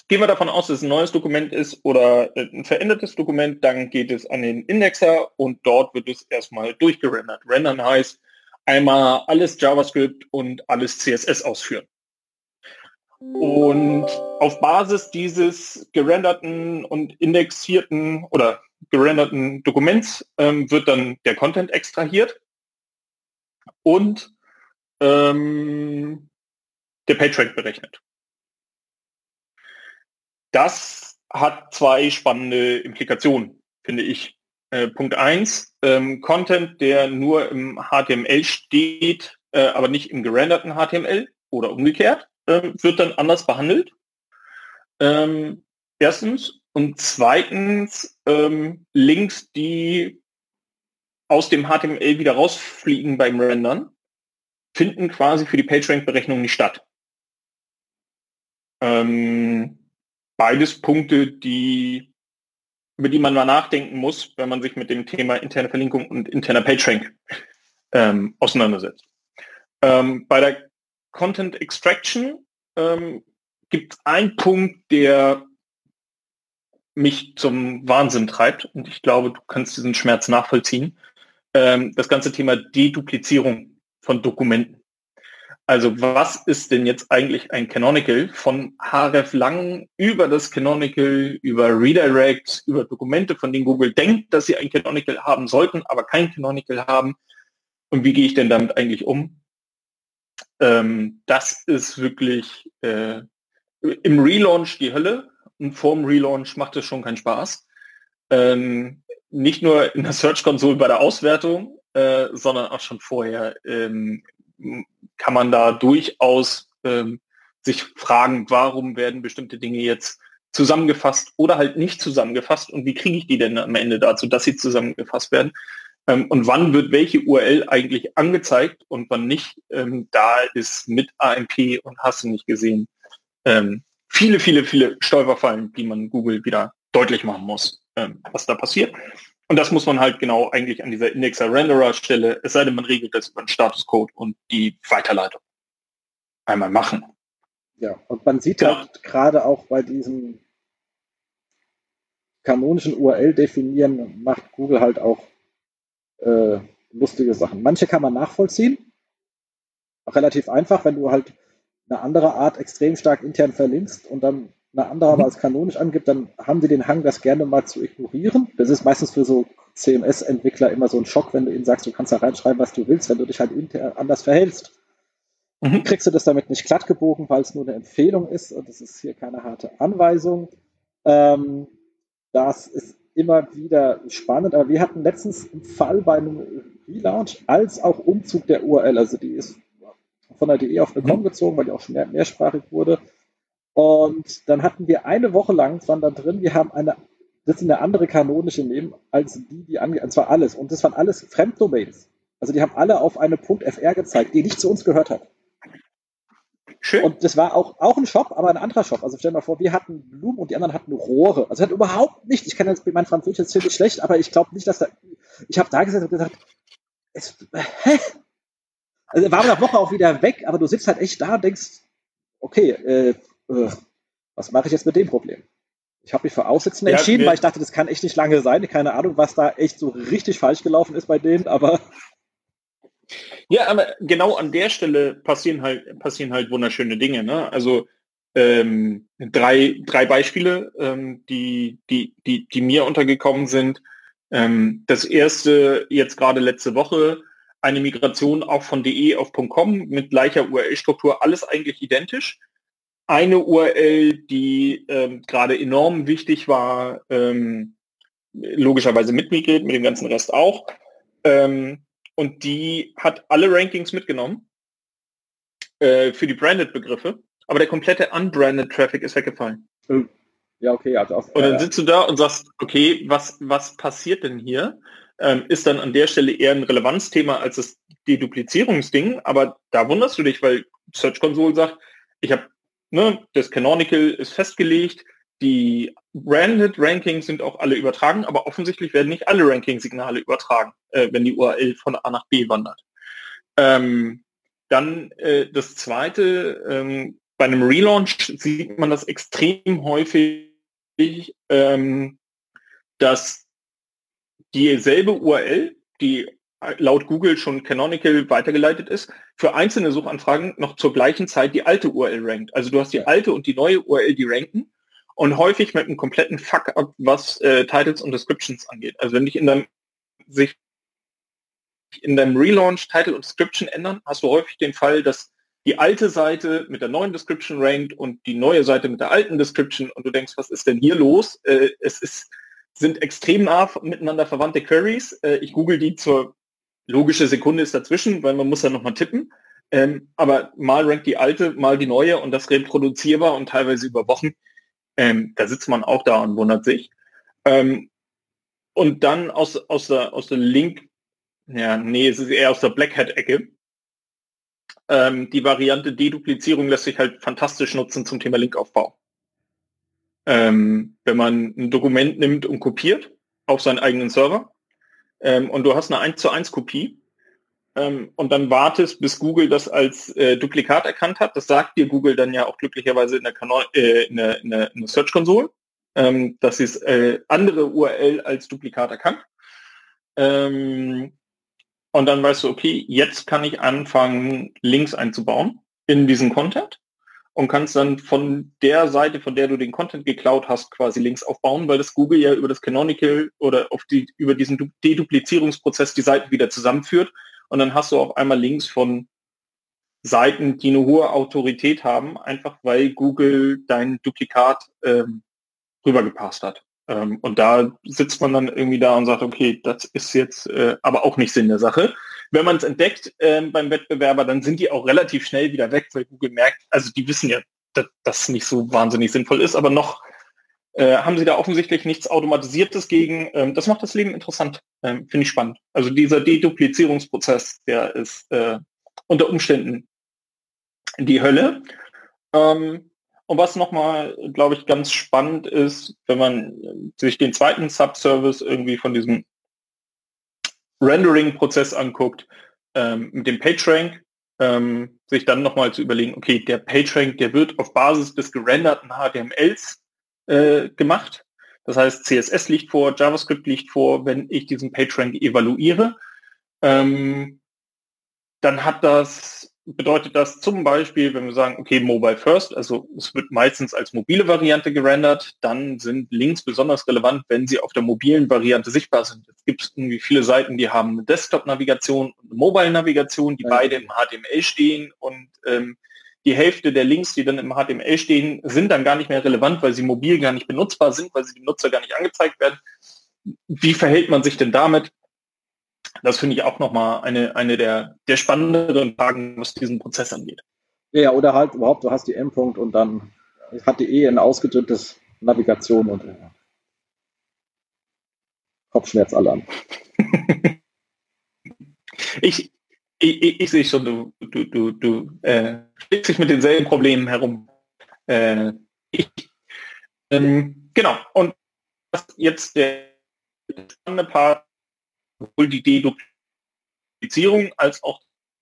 Speaker 3: Gehen wir davon aus, dass es ein neues Dokument ist oder äh, ein verändertes Dokument, dann geht es an den Indexer und dort wird es erstmal durchgerendert. Rendern heißt einmal alles JavaScript und alles CSS ausführen. Und auf Basis dieses gerenderten und indexierten oder gerenderten Dokuments ähm, wird dann der Content extrahiert und ähm, der PageRank berechnet. Das hat zwei spannende Implikationen, finde ich. Äh, Punkt eins: ähm, Content, der nur im HTML steht, äh, aber nicht im gerenderten HTML oder umgekehrt, äh, wird dann anders behandelt. Ähm, erstens. Und zweitens, ähm, Links, die aus dem HTML wieder rausfliegen beim Rendern, finden quasi für die PageRank-Berechnung nicht statt. Ähm, beides Punkte, die, über die man mal nachdenken muss, wenn man sich mit dem Thema interne Verlinkung und interner PageRank ähm, auseinandersetzt. Ähm, bei der Content Extraction ähm, gibt es einen Punkt, der mich zum Wahnsinn treibt und ich glaube, du kannst diesen Schmerz nachvollziehen. Ähm, das ganze Thema Deduplizierung von Dokumenten. Also was ist denn jetzt eigentlich ein Canonical von href lang über das Canonical, über Redirects, über Dokumente, von denen Google denkt, dass sie ein Canonical haben sollten, aber kein Canonical haben? Und wie gehe ich denn damit eigentlich um? Ähm, das ist wirklich äh, im Relaunch die Hölle und vorm Relaunch macht es schon keinen Spaß. Ähm, nicht nur in der Search Console bei der Auswertung, äh, sondern auch schon vorher ähm, kann man da durchaus ähm, sich fragen, warum werden bestimmte Dinge jetzt zusammengefasst oder halt nicht zusammengefasst und wie kriege ich die denn am Ende dazu, dass sie zusammengefasst werden? Ähm, und wann wird welche URL eigentlich angezeigt und wann nicht? Ähm, da ist mit AMP und hast du nicht gesehen ähm, viele, viele, viele Stolperfallen, die man Google wieder deutlich machen muss, ähm, was da passiert. Und das muss man halt genau eigentlich an dieser Indexer-Renderer-Stelle, es sei denn, man regelt das über den Statuscode und die Weiterleitung einmal machen.
Speaker 2: Ja, und man sieht genau. halt gerade auch bei diesem kanonischen URL definieren, macht Google halt auch äh, lustige Sachen. Manche kann man nachvollziehen. Auch relativ einfach, wenn du halt eine andere Art extrem stark intern verlinkst und dann eine andere aber mhm. als kanonisch angibt, dann haben die den Hang, das gerne mal zu ignorieren. Das ist meistens für so CMS-Entwickler immer so ein Schock, wenn du ihnen sagst, du kannst da reinschreiben, was du willst, wenn du dich halt anders verhältst. Mhm. Kriegst du das damit nicht glatt gebogen, weil es nur eine Empfehlung ist und es ist hier keine harte Anweisung. Ähm, das ist immer wieder spannend, aber wir hatten letztens einen Fall bei einem Relaunch als auch Umzug der URL. Also die ist von der DE auf eine COM mhm. gezogen, weil die auch schon mehr, mehrsprachig wurde. Und dann hatten wir eine Woche lang, es waren da drin, wir haben eine, das sind eine andere kanonische nehmen, als die, die ange, und zwar alles. Und das waren alles Fremddomains. Also die haben alle auf eine .fr gezeigt, die nicht zu uns gehört hat. Schön. Und das war auch, auch ein Shop, aber ein anderer Shop. Also stell dir mal vor, wir hatten Blumen und die anderen hatten Rohre. Also hat überhaupt nicht, ich kann jetzt mein Französisch jetzt ziemlich schlecht, aber ich glaube nicht, dass da, ich habe da gesessen und gesagt, es, hä? Also war nach Woche auch wieder weg, aber du sitzt halt echt da und denkst, okay, äh, was mache ich jetzt mit dem Problem? Ich habe mich für Aussitzen ja, entschieden, weil ich dachte, das kann echt nicht lange sein. Keine Ahnung, was da echt so richtig falsch gelaufen ist bei denen, aber
Speaker 3: ja, aber genau an der Stelle passieren halt, passieren halt wunderschöne Dinge. Ne? Also ähm, drei, drei Beispiele, ähm, die, die, die, die mir untergekommen sind. Ähm, das erste jetzt gerade letzte Woche, eine Migration auch von de auf .com mit gleicher URL-Struktur, alles eigentlich identisch. Eine URL, die ähm, gerade enorm wichtig war, ähm, logischerweise mitmigriert, mit dem ganzen Rest auch. Ähm, und die hat alle Rankings mitgenommen äh, für die Branded-Begriffe, aber der komplette unbranded Traffic ist weggefallen. Hm.
Speaker 2: Ja, okay, also
Speaker 3: auch, Und dann sitzt du da und sagst, okay, was, was passiert denn hier? Ähm, ist dann an der Stelle eher ein Relevanzthema als das Deduplizierungsding, aber da wunderst du dich, weil Search Console sagt, ich habe, ne, das Canonical ist festgelegt, die Branded Rankings sind auch alle übertragen, aber offensichtlich werden nicht alle Ranking-Signale übertragen, äh, wenn die URL von A nach B wandert. Ähm, dann äh, das zweite, ähm, bei einem Relaunch sieht man das extrem häufig, ähm, dass dieselbe URL, die laut Google schon canonical weitergeleitet ist, für einzelne Suchanfragen noch zur gleichen Zeit die alte URL rankt. Also du hast die alte und die neue URL, die ranken und häufig mit einem kompletten Fuck-up, was äh, Titles und Descriptions angeht. Also wenn dich in deinem sich in deinem Relaunch Title und Description ändern, hast du häufig den Fall, dass die alte Seite mit der neuen Description rankt und die neue Seite mit der alten Description und du denkst, was ist denn hier los? Äh, es ist, sind extrem nah miteinander verwandte Queries. Äh, ich google die zur logische Sekunde ist dazwischen, weil man muss ja nochmal tippen. Ähm, aber mal rankt die alte, mal die neue und das reproduzierbar und teilweise über Wochen. Ähm, da sitzt man auch da und wundert sich. Ähm, und dann aus, aus, der, aus der Link, ja, nee, es ist eher aus der Black Hat-Ecke. Ähm, die Variante Deduplizierung lässt sich halt fantastisch nutzen zum Thema Linkaufbau. Ähm, wenn man ein Dokument nimmt und kopiert auf seinen eigenen Server ähm, und du hast eine 1 zu 1 Kopie, ähm, und dann wartest, bis Google das als äh, Duplikat erkannt hat. Das sagt dir Google dann ja auch glücklicherweise in der, äh, der, der, der Search Console, ähm, dass es äh, andere URL als Duplikat erkannt. Ähm, und dann weißt du, okay, jetzt kann ich anfangen, Links einzubauen in diesen Content und kannst dann von der Seite, von der du den Content geklaut hast, quasi Links aufbauen, weil das Google ja über das Canonical oder auf die, über diesen Deduplizierungsprozess die Seiten wieder zusammenführt und dann hast du auf einmal Links von Seiten, die eine hohe Autorität haben, einfach weil Google dein Duplikat ähm, rübergepasst hat. Ähm, und da sitzt man dann irgendwie da und sagt, okay, das ist jetzt äh, aber auch nicht Sinn der Sache. Wenn man es entdeckt ähm, beim Wettbewerber, dann sind die auch relativ schnell wieder weg, weil Google merkt, also die wissen ja, dass das nicht so wahnsinnig sinnvoll ist, aber noch äh, haben sie da offensichtlich nichts Automatisiertes gegen. Ähm, das macht das Leben interessant, ähm, finde ich spannend. Also dieser Deduplizierungsprozess, der ist äh, unter Umständen die Hölle. Ähm, und was nochmal, glaube ich, ganz spannend ist, wenn man sich den zweiten Subservice irgendwie von diesem Rendering-Prozess anguckt, ähm, mit dem PageRank, ähm, sich dann nochmal zu überlegen, okay, der PageRank, der wird auf Basis des gerenderten HTMLs äh, gemacht. Das heißt, CSS liegt vor, JavaScript liegt vor, wenn ich diesen PageRank evaluiere. Ähm, dann hat das, bedeutet das zum Beispiel, wenn wir sagen, okay, Mobile First, also es wird meistens als mobile Variante gerendert, dann sind Links besonders relevant, wenn sie auf der mobilen Variante sichtbar sind. Es gibt irgendwie viele Seiten, die haben eine Desktop-Navigation und eine Mobile-Navigation, die ja. beide im HTML stehen und ähm, die Hälfte der Links, die dann im HTML stehen, sind dann gar nicht mehr relevant, weil sie mobil gar nicht benutzbar sind, weil sie dem Nutzer gar nicht angezeigt werden. Wie verhält man sich denn damit? Das finde ich auch nochmal eine, eine der, der spannenderen Fragen, was diesen Prozess angeht.
Speaker 2: Ja, oder halt überhaupt, du hast die Endpunkt und dann hat die eh ein ausgedrücktes Navigation und ja. Kopfschmerz alle an.
Speaker 3: ich, ich, ich, ich sehe schon, du, du, du, du äh, schlägst dich mit denselben Problemen herum. Äh, ich, ähm, genau, und jetzt der spannende Part, sowohl die Deduplizierung als auch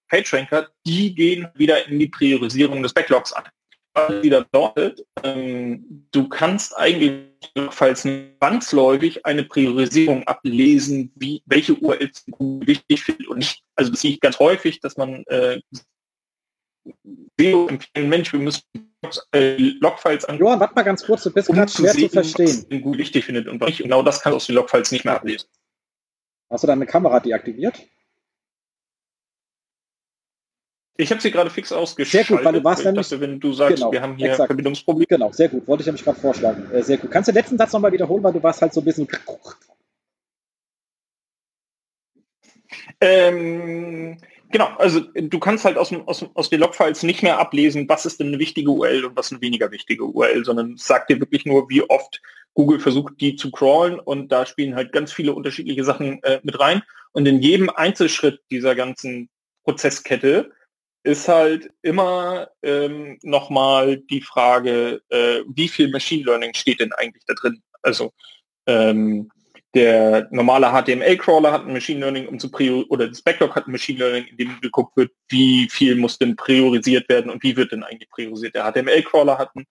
Speaker 3: PageRanker, die gehen wieder in die Priorisierung des Backlogs an. Wieder dort, ähm, du kannst eigentlich falls zwangsläufig eine Priorisierung ablesen, wie welche URLs wichtig sind und nicht. Also das sehe ich ganz häufig, dass man äh, SEO empfehlen, Mensch, wir müssen äh, Logfiles
Speaker 2: an. Johann, warte mal ganz kurz, du bist um gerade schwer sehen, zu verstehen.
Speaker 3: Was gut wichtig findet und nicht. Genau das kannst du aus den Logfiles nicht mehr ablesen.
Speaker 2: Hast du deine Kamera deaktiviert?
Speaker 3: Ich habe sie gerade fix ausgeschaltet.
Speaker 2: Sehr gut, weil du warst
Speaker 3: nämlich, dachte, wenn du sagst, genau, wir haben hier exakt. Verbindungsprobleme.
Speaker 2: Genau, sehr gut, wollte ich nämlich gerade vorschlagen. Äh, sehr gut. Kannst du den letzten Satz nochmal wiederholen, weil du warst halt so ein bisschen...
Speaker 3: Ähm, genau, also du kannst halt aus, dem, aus, aus den Logfiles nicht mehr ablesen, was ist denn eine wichtige URL und was eine weniger wichtige URL, sondern es sagt dir wirklich nur, wie oft Google versucht, die zu crawlen und da spielen halt ganz viele unterschiedliche Sachen äh, mit rein. Und in jedem Einzelschritt dieser ganzen Prozesskette ist halt immer ähm, nochmal die Frage, äh, wie viel Machine Learning steht denn eigentlich da drin? Also ähm, der normale HTML-Crawler hat ein Machine Learning, um zu prior oder das Backlog hat ein Machine Learning, in dem geguckt wird, wie viel muss denn priorisiert werden und wie wird denn eigentlich priorisiert. Der HTML-Crawler hat ein,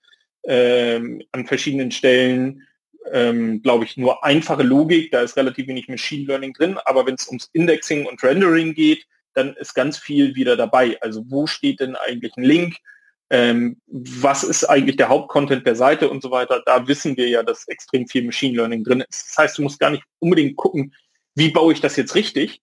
Speaker 3: ähm, an verschiedenen Stellen, ähm, glaube ich, nur einfache Logik, da ist relativ wenig Machine Learning drin, aber wenn es ums Indexing und Rendering geht, dann ist ganz viel wieder dabei. Also wo steht denn eigentlich ein Link? Ähm, was ist eigentlich der Hauptcontent der Seite und so weiter? Da wissen wir ja, dass extrem viel Machine Learning drin ist. Das heißt, du musst gar nicht unbedingt gucken, wie baue ich das jetzt richtig,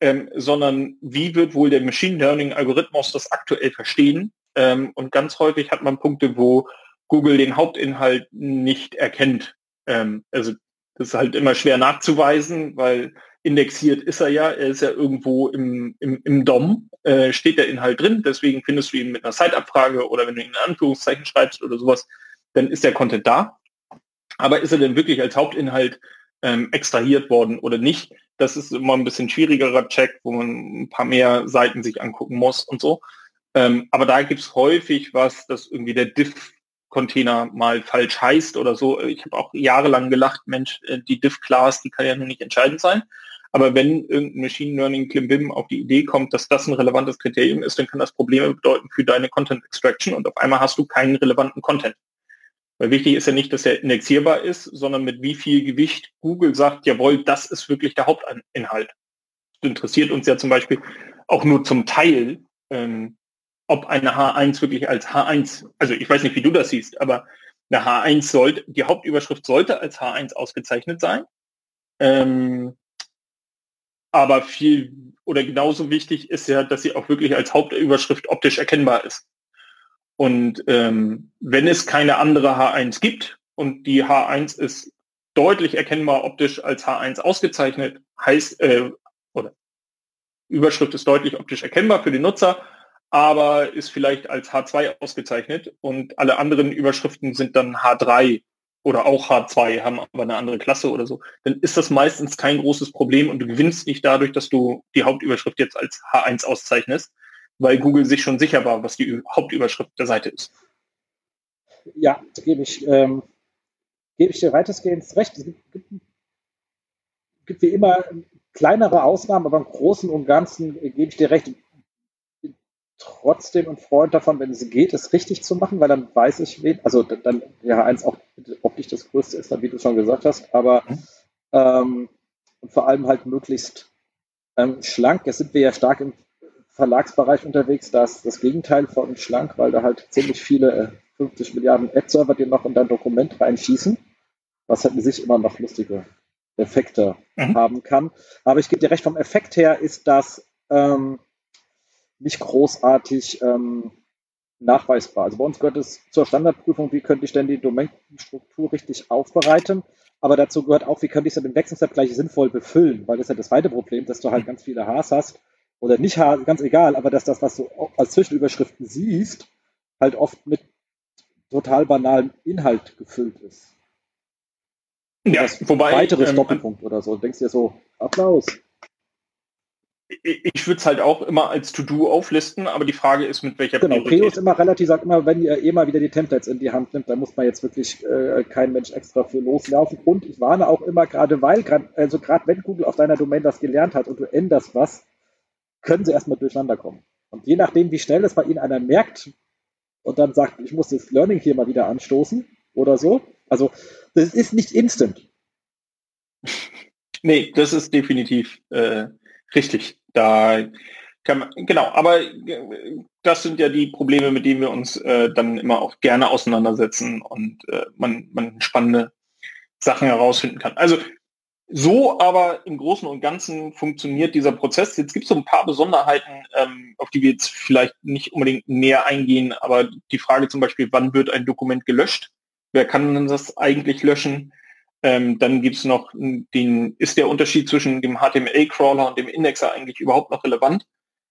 Speaker 3: ähm, sondern wie wird wohl der Machine Learning Algorithmus das aktuell verstehen? Ähm, und ganz häufig hat man Punkte, wo Google den Hauptinhalt nicht erkennt. Ähm, also das ist halt immer schwer nachzuweisen, weil indexiert ist er ja, er ist ja irgendwo im, im, im DOM, äh, steht der Inhalt drin, deswegen findest du ihn mit einer Site-Abfrage oder wenn du ihn in Anführungszeichen schreibst oder sowas, dann ist der Content da. Aber ist er denn wirklich als Hauptinhalt ähm, extrahiert worden oder nicht? Das ist immer ein bisschen schwierigerer Check, wo man ein paar mehr Seiten sich angucken muss und so. Ähm, aber da gibt es häufig was, dass irgendwie der Diff Container mal falsch heißt oder so. Ich habe auch jahrelang gelacht, Mensch, äh, die Diff-Class, die kann ja nur nicht entscheidend sein. Aber wenn irgendein Machine Learning Klimbim auf die Idee kommt, dass das ein relevantes Kriterium ist, dann kann das Probleme bedeuten für deine Content Extraction und auf einmal hast du keinen relevanten Content. Weil wichtig ist ja nicht, dass er indexierbar ist, sondern mit wie viel Gewicht Google sagt, jawohl, das ist wirklich der Hauptinhalt. Das interessiert uns ja zum Beispiel auch nur zum Teil, ähm, ob eine H1 wirklich als H1, also ich weiß nicht, wie du das siehst, aber eine H1 sollte, die Hauptüberschrift sollte als H1 ausgezeichnet sein. Ähm, aber viel oder genauso wichtig ist ja, dass sie auch wirklich als Hauptüberschrift optisch erkennbar ist. Und ähm, wenn es keine andere H1 gibt und die H1 ist deutlich erkennbar optisch als H1 ausgezeichnet, heißt, äh, oder Überschrift ist deutlich optisch erkennbar für den Nutzer, aber ist vielleicht als H2 ausgezeichnet und alle anderen Überschriften sind dann H3 oder auch H2 haben aber eine andere Klasse oder so, dann ist das meistens kein großes Problem und du gewinnst nicht dadurch, dass du die Hauptüberschrift jetzt als H1 auszeichnest, weil Google sich schon sicher war, was die Hauptüberschrift der Seite ist.
Speaker 2: Ja, gebe ich, ähm, gebe ich dir weitestgehend recht. Es gibt, gibt, gibt wie immer kleinere Ausnahmen, aber im Großen und Ganzen gebe ich dir recht trotzdem ein Freund davon, wenn es geht, es richtig zu machen, weil dann weiß ich, wen, also dann ja eins auch ob nicht das größte ist, dann wie du schon gesagt hast, aber mhm. ähm, vor allem halt möglichst ähm, schlank. Jetzt sind wir ja stark im Verlagsbereich unterwegs, da ist das Gegenteil von schlank, weil da halt ziemlich viele äh, 50 Milliarden Ad-Server dir noch in dein Dokument reinschießen, was halt in sich immer noch lustige Effekte mhm. haben kann. Aber ich gebe dir recht, vom Effekt her ist das ähm, nicht großartig ähm, nachweisbar. Also bei uns gehört es zur Standardprüfung, wie könnte ich denn die Domainstruktur richtig aufbereiten. Aber dazu gehört auch, wie könnte ich es im Wechselstep gleich sinnvoll befüllen, weil das ist ja das zweite Problem, dass du halt ganz viele Hs hast oder nicht H, ganz egal, aber dass das, was du als Zwischenüberschriften siehst, halt oft mit total banalem Inhalt gefüllt ist.
Speaker 3: Ja, wobei
Speaker 2: weiteres ähm, Doppelpunkt oder so. Du denkst dir so, Applaus.
Speaker 3: Ich würde es halt auch immer als To-Do auflisten, aber die Frage ist, mit welcher
Speaker 2: genau, Priorität. Genau, ist immer relativ, sagt immer, wenn ihr eh mal wieder die Templates in die Hand nimmt, dann muss man jetzt wirklich äh, kein Mensch extra für loslaufen. Und ich warne auch immer, gerade weil, grad, also gerade wenn Google auf deiner Domain das gelernt hat und du änderst was, können sie erstmal durcheinander kommen. Und je nachdem, wie schnell es bei ihnen einer merkt und dann sagt, ich muss das Learning hier mal wieder anstoßen oder so. Also, das ist nicht instant.
Speaker 3: Nee, das ist definitiv äh, Richtig, da kann man, genau, aber äh, das sind ja die Probleme, mit denen wir uns äh, dann immer auch gerne auseinandersetzen und äh, man, man spannende Sachen herausfinden kann. Also so aber im Großen und Ganzen funktioniert dieser Prozess. Jetzt gibt es so ein paar Besonderheiten, ähm, auf die wir jetzt vielleicht nicht unbedingt näher eingehen, aber die Frage zum Beispiel, wann wird ein Dokument gelöscht? Wer kann denn das eigentlich löschen? Ähm, dann gibt es noch den, ist der Unterschied zwischen dem HTML-Crawler und dem Indexer eigentlich überhaupt noch relevant?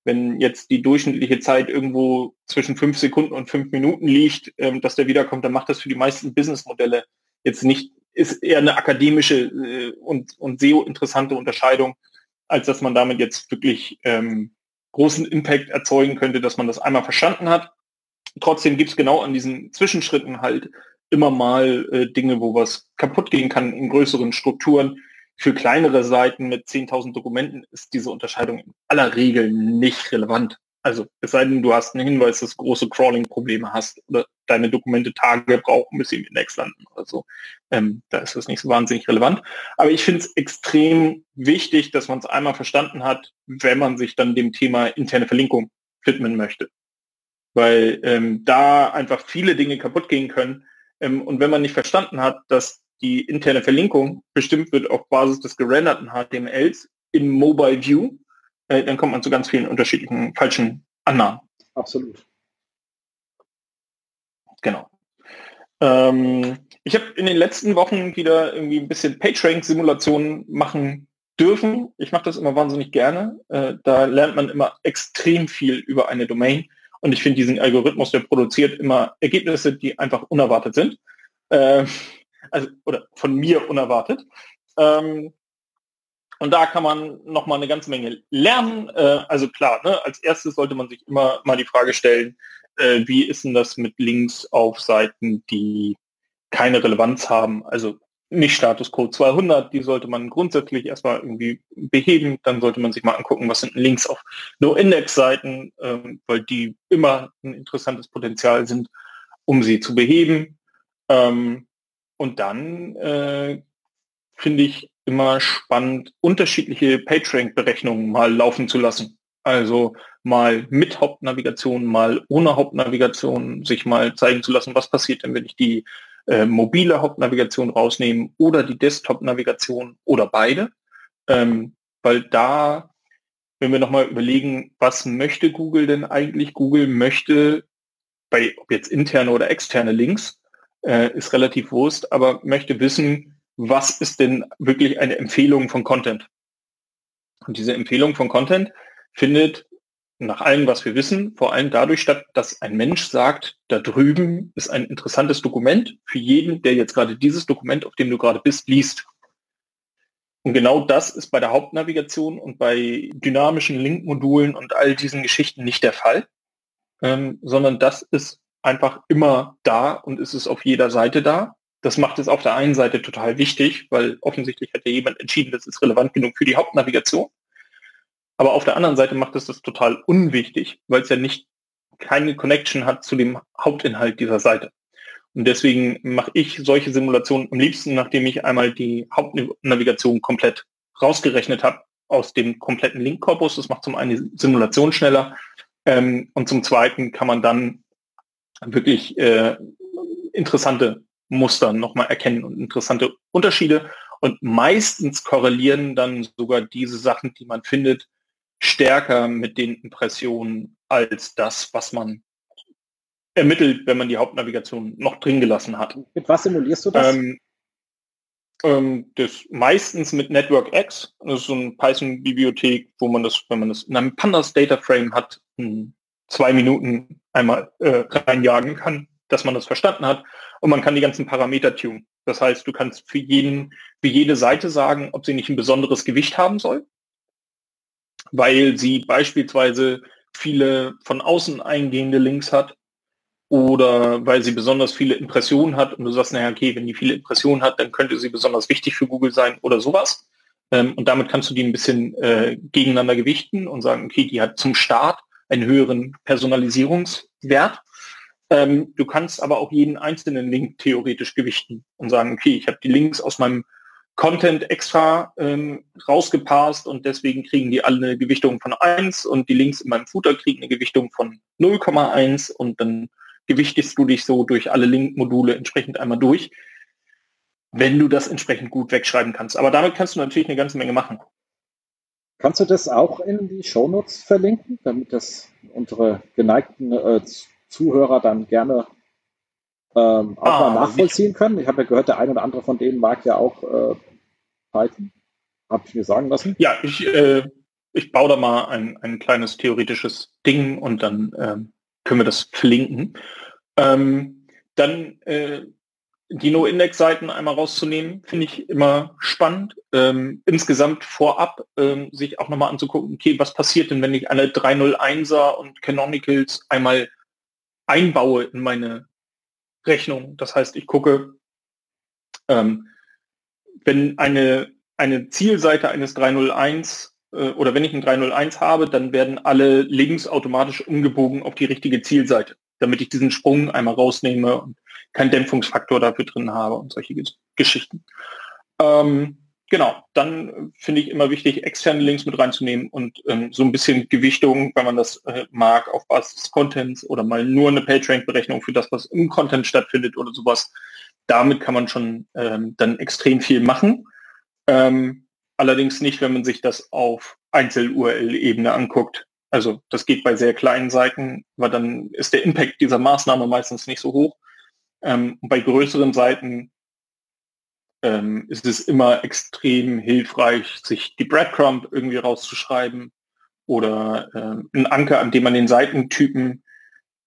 Speaker 3: Wenn jetzt die durchschnittliche Zeit irgendwo zwischen fünf Sekunden und fünf Minuten liegt, ähm, dass der wiederkommt, dann macht das für die meisten Businessmodelle jetzt nicht, ist eher eine akademische äh, und, und SEO-interessante Unterscheidung, als dass man damit jetzt wirklich ähm, großen Impact erzeugen könnte, dass man das einmal verstanden hat. Trotzdem gibt es genau an diesen Zwischenschritten halt immer mal äh, Dinge, wo was kaputt gehen kann in größeren Strukturen. Für kleinere Seiten mit 10.000 Dokumenten ist diese Unterscheidung in aller Regel nicht relevant. Also es sei denn, du hast einen Hinweis, dass große Crawling-Probleme hast oder deine Dokumente Tage brauchen, bis sie im Index landen oder so. Ähm, da ist das nicht so wahnsinnig relevant. Aber ich finde es extrem wichtig, dass man es einmal verstanden hat, wenn man sich dann dem Thema interne Verlinkung widmen möchte. Weil ähm, da einfach viele Dinge kaputt gehen können, und wenn man nicht verstanden hat, dass die interne Verlinkung bestimmt wird auf Basis des gerenderten HTMLs in Mobile View, äh, dann kommt man zu ganz vielen unterschiedlichen falschen Annahmen.
Speaker 2: Absolut.
Speaker 3: Genau. Ähm, ich habe in den letzten Wochen wieder irgendwie ein bisschen PageRank-Simulationen machen dürfen. Ich mache das immer wahnsinnig gerne. Äh, da lernt man immer extrem viel über eine Domain. Und ich finde diesen Algorithmus, der produziert immer Ergebnisse, die einfach unerwartet sind. Äh, also, oder von mir unerwartet. Ähm, und da kann man noch mal eine ganze Menge lernen. Äh, also klar, ne, als erstes sollte man sich immer mal die Frage stellen, äh, wie ist denn das mit Links auf Seiten, die keine Relevanz haben? Also nicht Status Code 200, die sollte man grundsätzlich erstmal irgendwie beheben. Dann sollte man sich mal angucken, was sind Links auf No-Index-Seiten, ähm, weil die immer ein interessantes Potenzial sind, um sie zu beheben. Ähm, und dann äh, finde ich immer spannend, unterschiedliche PageRank-Berechnungen mal laufen zu lassen. Also mal mit Hauptnavigation, mal ohne Hauptnavigation, sich mal zeigen zu lassen, was passiert denn, wenn ich die äh, mobile Hauptnavigation rausnehmen oder die Desktop-Navigation oder beide. Ähm, weil da, wenn wir nochmal überlegen, was möchte Google denn eigentlich? Google möchte bei, ob jetzt interne oder externe Links, äh, ist relativ Wurst, aber möchte wissen, was ist denn wirklich eine Empfehlung von Content? Und diese Empfehlung von Content findet nach allem, was wir wissen, vor allem dadurch statt, dass ein Mensch sagt, da drüben ist ein interessantes Dokument für jeden, der jetzt gerade dieses Dokument, auf dem du gerade bist, liest. Und genau das ist bei der Hauptnavigation und bei dynamischen Linkmodulen und all diesen Geschichten nicht der Fall, ähm, sondern das ist einfach immer da und ist es auf jeder Seite da. Das macht es auf der einen Seite total wichtig, weil offensichtlich hat ja jemand entschieden, das ist relevant genug für die Hauptnavigation. Aber auf der anderen Seite macht es das total unwichtig, weil es ja nicht keine Connection hat zu dem Hauptinhalt dieser Seite. Und deswegen mache ich solche Simulationen am liebsten, nachdem ich einmal die Hauptnavigation komplett rausgerechnet habe aus dem kompletten Linkkorpus. Das macht zum einen die Simulation schneller ähm, und zum zweiten kann man dann wirklich äh, interessante Muster nochmal erkennen und interessante Unterschiede. Und meistens korrelieren dann sogar diese Sachen, die man findet, stärker mit den Impressionen als das, was man ermittelt, wenn man die Hauptnavigation noch drin gelassen hat.
Speaker 2: Mit was simulierst du das? Ähm,
Speaker 3: ähm, das meistens mit Network X. Das ist so eine Python-Bibliothek, wo man das, wenn man das in einem Pandas Data Frame hat, in zwei Minuten einmal äh, reinjagen kann, dass man das verstanden hat. Und man kann die ganzen Parameter tunen. Das heißt, du kannst für jeden, für jede Seite sagen, ob sie nicht ein besonderes Gewicht haben soll weil sie beispielsweise viele von außen eingehende Links hat oder weil sie besonders viele Impressionen hat und du sagst, naja, okay, wenn die viele Impressionen hat, dann könnte sie besonders wichtig für Google sein oder sowas. Ähm, und damit kannst du die ein bisschen äh, gegeneinander gewichten und sagen, okay, die hat zum Start einen höheren Personalisierungswert. Ähm, du kannst aber auch jeden einzelnen Link theoretisch gewichten und sagen, okay, ich habe die Links aus meinem Content extra ähm, rausgepasst und deswegen kriegen die alle eine Gewichtung von 1 und die Links in meinem Footer kriegen eine Gewichtung von 0,1 und dann gewichtest du dich so durch alle Link-Module entsprechend einmal durch, wenn du das entsprechend gut wegschreiben kannst. Aber damit kannst du natürlich eine ganze Menge machen.
Speaker 2: Kannst du das auch in die Shownotes verlinken, damit das unsere geneigten äh, Zuhörer dann gerne ähm, auch ah, mal nachvollziehen können. Ich habe ja gehört, der eine oder andere von denen mag ja auch äh, Python. Habe ich mir sagen lassen.
Speaker 3: Ja, ich, äh, ich baue da mal ein, ein kleines theoretisches Ding und dann ähm, können wir das verlinken. Ähm, dann äh, die No-Index-Seiten einmal rauszunehmen, finde ich immer spannend. Ähm, insgesamt vorab ähm, sich auch nochmal anzugucken, okay, was passiert denn, wenn ich eine 301er und Canonicals einmal einbaue in meine Rechnung. Das heißt, ich gucke, ähm, wenn eine, eine Zielseite eines 301 äh, oder wenn ich ein 301 habe, dann werden alle Links automatisch umgebogen auf die richtige Zielseite, damit ich diesen Sprung einmal rausnehme und keinen Dämpfungsfaktor dafür drin habe und solche Geschichten. Ähm, genau, dann finde ich immer wichtig, externe Links mit reinzunehmen und ähm, so ein bisschen Gewichtung, wenn man das äh, mag, auf Basis des Contents oder mal nur eine PageRank-Berechnung für das, was im Content stattfindet oder sowas. Damit kann man schon ähm, dann extrem viel machen. Ähm, allerdings nicht, wenn man sich das auf Einzel-URL-Ebene anguckt. Also das geht bei sehr kleinen Seiten, weil dann ist der Impact dieser Maßnahme meistens nicht so hoch. Ähm, bei größeren Seiten ähm, ist es immer extrem hilfreich, sich die Breadcrumb irgendwie rauszuschreiben oder ähm, einen Anker, an dem man den Seitentypen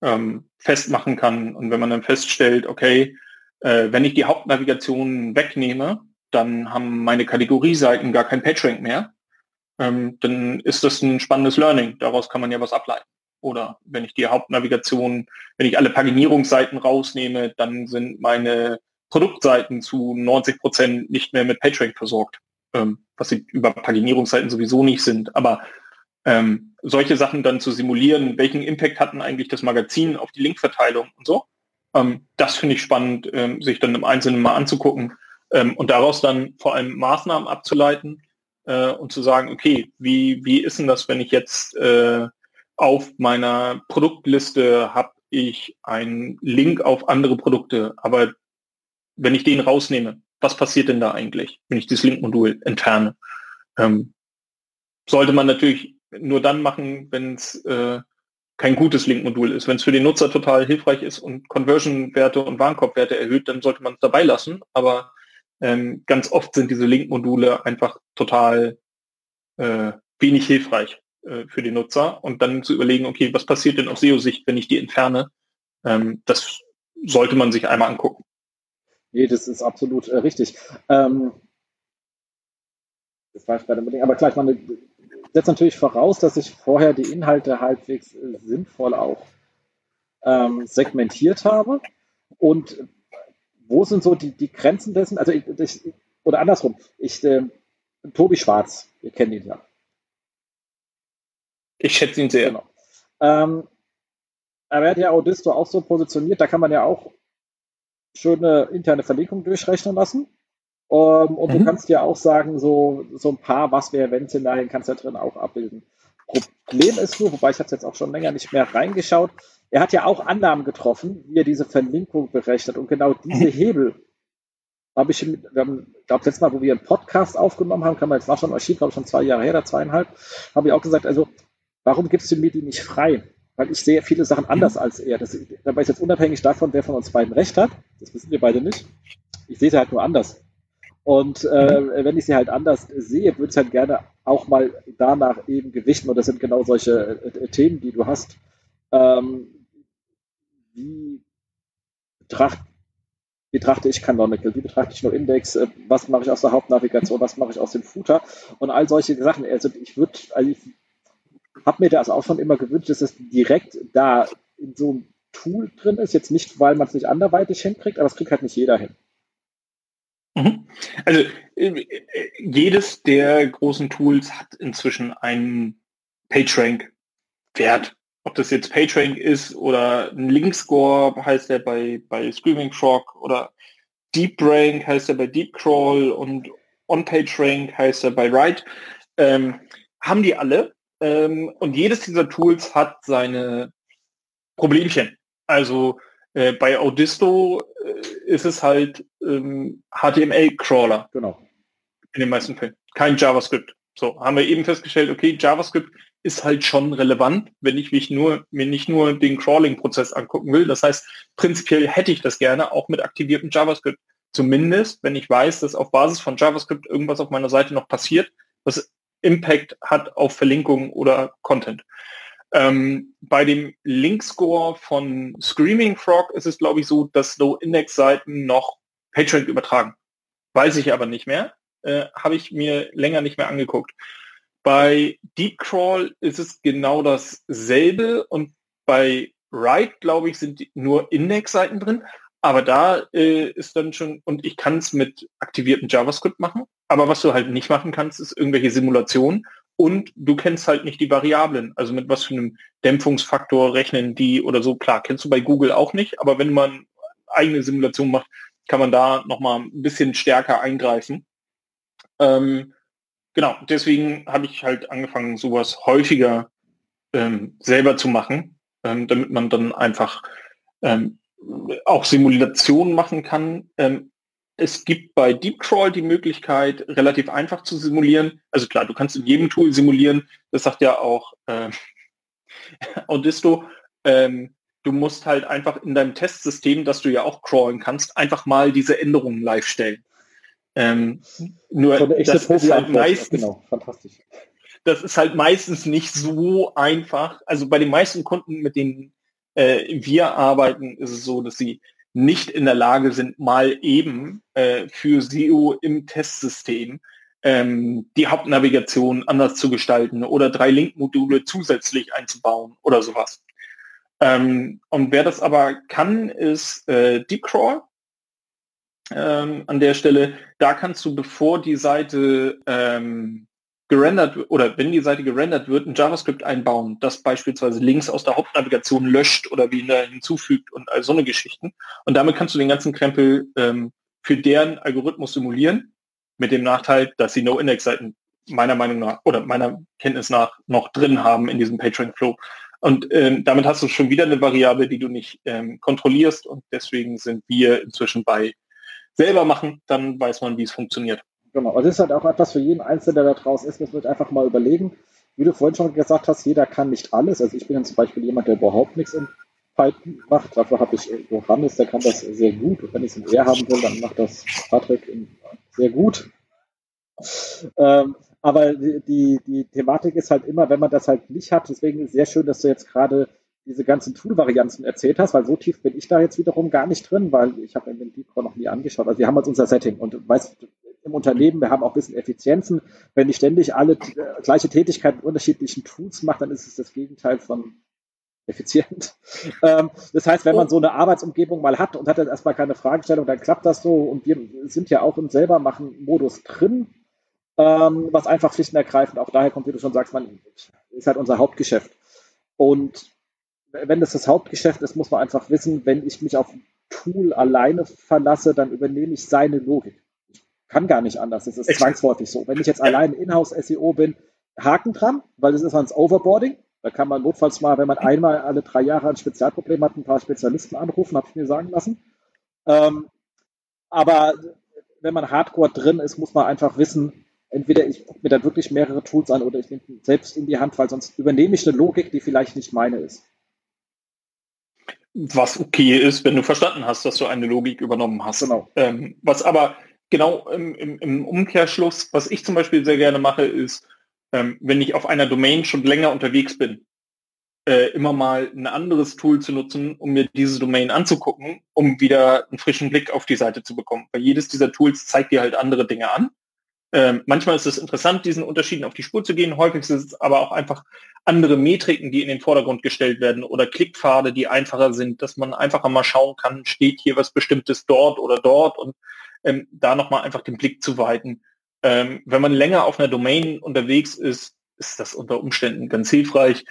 Speaker 3: ähm, festmachen kann. Und wenn man dann feststellt, okay, äh, wenn ich die Hauptnavigation wegnehme, dann haben meine Kategorieseiten gar kein PageRank mehr. Ähm, dann ist das ein spannendes Learning. Daraus kann man ja was ableiten. Oder wenn ich die Hauptnavigation, wenn ich alle Paginierungsseiten rausnehme, dann sind meine Produktseiten zu 90 Prozent nicht mehr mit PageRank versorgt, ähm, was sie über Paginierungsseiten sowieso nicht sind. Aber ähm, solche Sachen dann zu simulieren, welchen Impact hatten eigentlich das Magazin auf die Linkverteilung und so, ähm, das finde ich spannend, ähm, sich dann im Einzelnen mal anzugucken ähm, und daraus dann vor allem Maßnahmen abzuleiten äh, und zu sagen, okay, wie, wie ist denn das, wenn ich jetzt äh, auf meiner Produktliste habe ich einen Link auf andere Produkte, aber wenn ich den rausnehme, was passiert denn da eigentlich, wenn ich das Link-Modul entferne? Ähm, sollte man natürlich nur dann machen, wenn es äh, kein gutes Link-Modul ist. Wenn es für den Nutzer total hilfreich ist und Conversion-Werte und Warenkorb-Werte erhöht, dann sollte man es dabei lassen. Aber ähm, ganz oft sind diese Link-Module einfach total äh, wenig hilfreich äh, für den Nutzer. Und dann zu überlegen, okay, was passiert denn aus SEO-Sicht, wenn ich die entferne? Ähm, das sollte man sich einmal angucken.
Speaker 2: Nee, das ist absolut äh, richtig. Ähm, das war ich dem Ding. Aber klar, ich meine, setzt natürlich voraus, dass ich vorher die Inhalte halbwegs äh, sinnvoll auch ähm, segmentiert habe. Und wo sind so die, die Grenzen dessen? Also, ich, ich, oder andersrum, ich, äh, Tobi Schwarz, ihr kennt ihn ja.
Speaker 3: Ich schätze ihn sehr. Genau. Ähm,
Speaker 2: er wird ja Audisto auch so positioniert, da kann man ja auch schöne interne Verlinkung durchrechnen lassen. Um, ähm, und mhm. du kannst ja auch sagen, so, so ein paar Was wäre wenn Szenarien kannst du da drin auch abbilden. Problem ist nur, wobei ich habe jetzt auch schon länger nicht mehr reingeschaut, er hat ja auch Annahmen getroffen, wie er diese Verlinkung berechnet. Und genau diese mhm. Hebel habe ich, wir haben, glaube letztes Mal, wo wir einen Podcast aufgenommen haben, kann man jetzt nachschauen, Archiv, glaube ich, schon zwei Jahre her, oder zweieinhalb, habe ich auch gesagt, also, warum gibst du mir die nicht frei? Weil ich sehe viele Sachen anders als er. Das, dabei ist jetzt unabhängig davon, wer von uns beiden recht hat. Das wissen wir beide nicht. Ich sehe sie halt nur anders. Und äh, mhm. wenn ich sie halt anders sehe, würde ich halt gerne auch mal danach eben gewichten. Und das sind genau solche äh, äh Themen, die du hast. Ähm, wie betracht, betrachte ich Canonical? Wie betrachte ich nur Index? Äh, was mache ich aus der Hauptnavigation? Was mache ich aus dem Footer? Und all solche Sachen. Also ich würde, also habe mir das auch schon immer gewünscht, dass es direkt da in so einem Tool drin ist. Jetzt nicht, weil man es nicht anderweitig hinkriegt, aber es kriegt halt nicht jeder hin.
Speaker 3: Mhm. Also äh, jedes der großen Tools hat inzwischen einen PageRank-Wert. Ob das jetzt PageRank ist oder ein Linkscore heißt der bei, bei Screaming Frog oder DeepRank heißt er bei DeepCrawl und OnPageRank heißt er bei Write. Ähm, haben die alle. Ähm, und jedes dieser Tools hat seine Problemchen. Also äh, bei Audisto äh, ist es halt ähm, HTML-Crawler.
Speaker 2: Genau.
Speaker 3: In den meisten Fällen. Kein JavaScript. So, haben wir eben festgestellt, okay, JavaScript ist halt schon relevant, wenn ich mich nur, mir nicht nur den Crawling-Prozess angucken will. Das heißt, prinzipiell hätte ich das gerne auch mit aktiviertem JavaScript. Zumindest, wenn ich weiß, dass auf Basis von JavaScript irgendwas auf meiner Seite noch passiert, was Impact hat auf Verlinkungen oder Content. Ähm, bei dem Link-Score von Screaming Frog ist es, glaube ich, so, dass Low-Index-Seiten noch PageRank übertragen. Weiß ich aber nicht mehr. Äh, Habe ich mir länger nicht mehr angeguckt. Bei Deepcrawl ist es genau dasselbe und bei Write, glaube ich, sind nur Index-Seiten drin. Aber da äh, ist dann schon, und ich kann es mit aktiviertem JavaScript machen, aber was du halt nicht machen kannst, ist irgendwelche Simulationen und du kennst halt nicht die Variablen. Also mit was für einem Dämpfungsfaktor rechnen die oder so. Klar, kennst du bei Google auch nicht, aber wenn man eigene Simulation macht, kann man da nochmal ein bisschen stärker eingreifen. Ähm, genau, deswegen habe ich halt angefangen, sowas häufiger ähm, selber zu machen, ähm, damit man dann einfach ähm, auch Simulationen machen kann. Ähm, es gibt bei DeepCrawl die Möglichkeit, relativ einfach zu simulieren. Also klar, du kannst in jedem Tool simulieren. Das sagt ja auch äh, Audisto. Ähm, du musst halt einfach in deinem Testsystem, das du ja auch crawlen kannst, einfach mal diese Änderungen live stellen. Ähm, nur das ist halt meistens, genau, fantastisch. Das ist halt meistens nicht so einfach. Also bei den meisten Kunden, mit denen äh, wir arbeiten, ist es so, dass sie nicht in der Lage sind, mal eben äh, für SEO im Testsystem ähm, die Hauptnavigation anders zu gestalten oder drei Link-Module zusätzlich einzubauen oder sowas. Ähm, und wer das aber kann, ist äh, DeepCrawl. Ähm, an der Stelle, da kannst du, bevor die Seite ähm, gerendert oder wenn die Seite gerendert wird, ein JavaScript einbauen, das beispielsweise Links aus der Hauptnavigation löscht oder wieder hinzufügt und all so eine Geschichten. Und damit kannst du den ganzen Krempel ähm, für deren Algorithmus simulieren, mit dem Nachteil, dass sie No-Index-Seiten meiner Meinung nach oder meiner Kenntnis nach noch drin haben in diesem PageRank-Flow. Und ähm, damit hast du schon wieder eine Variable, die du nicht ähm, kontrollierst und deswegen sind wir inzwischen bei selber machen, dann weiß man, wie es funktioniert.
Speaker 2: Genau, also das ist halt auch etwas für jeden Einzelnen, der da draußen ist, muss man einfach mal überlegen. Wie du vorhin schon gesagt hast, jeder kann nicht alles. Also ich bin zum Beispiel jemand, der überhaupt nichts in Python macht. Dafür habe ich Johannes, der kann das sehr gut. Und wenn ich es in R haben will, dann macht das Patrick sehr gut. Ähm, aber die, die, die Thematik ist halt immer, wenn man das halt nicht hat, deswegen ist es sehr schön, dass du jetzt gerade diese ganzen Tool-Varianten erzählt hast, weil so tief bin ich da jetzt wiederum gar nicht drin, weil ich habe in den Deepcore noch nie angeschaut. Also wir haben uns unser Setting und weißt, im Unternehmen, wir haben auch ein bisschen Effizienzen. Wenn ich ständig alle äh, gleiche Tätigkeiten mit unterschiedlichen Tools mache, dann ist es das Gegenteil von effizient. Ähm, das heißt, wenn man so eine Arbeitsumgebung mal hat und hat dann erstmal keine Fragestellung, dann klappt das so und wir sind ja auch im Selbermachen-Modus drin, ähm, was einfach schlicht und ergreifend auch daher kommt, wie du schon sagst, man ist halt unser Hauptgeschäft. Und wenn das das Hauptgeschäft ist, muss man einfach wissen, wenn ich mich auf ein Tool alleine verlasse, dann übernehme ich seine Logik kann gar nicht anders. Das ist zwangsläufig so. Wenn ich jetzt allein Inhouse-SEO bin, Haken dran, weil das ist ans Overboarding. Da kann man notfalls mal, wenn man einmal alle drei Jahre ein Spezialproblem hat, ein paar Spezialisten anrufen, habe ich mir sagen lassen. Ähm, aber wenn man Hardcore drin ist, muss man einfach wissen, entweder ich gucke mir dann wirklich mehrere Tools an oder ich nehme selbst in die Hand, weil sonst übernehme ich eine Logik, die vielleicht nicht meine ist.
Speaker 3: Was okay ist, wenn du verstanden hast, dass du eine Logik übernommen hast. Genau. Ähm, was aber genau im, im, im, Umkehrschluss, was ich zum Beispiel sehr gerne mache, ist, ähm, wenn ich auf einer Domain schon länger unterwegs bin, äh, immer mal ein anderes Tool zu nutzen, um mir diese Domain anzugucken, um wieder einen frischen Blick auf die Seite zu bekommen. Weil jedes dieser Tools zeigt dir halt andere Dinge an. Ähm, manchmal ist es interessant, diesen Unterschieden auf die Spur zu gehen. Häufig ist es aber auch einfach andere Metriken, die in den Vordergrund gestellt werden oder Klickpfade, die einfacher sind, dass man einfacher mal schauen kann, steht hier was Bestimmtes dort oder dort und ähm, da nochmal einfach den Blick zu weiten. Ähm, wenn man länger auf einer Domain unterwegs ist, ist das unter Umständen ganz hilfreich.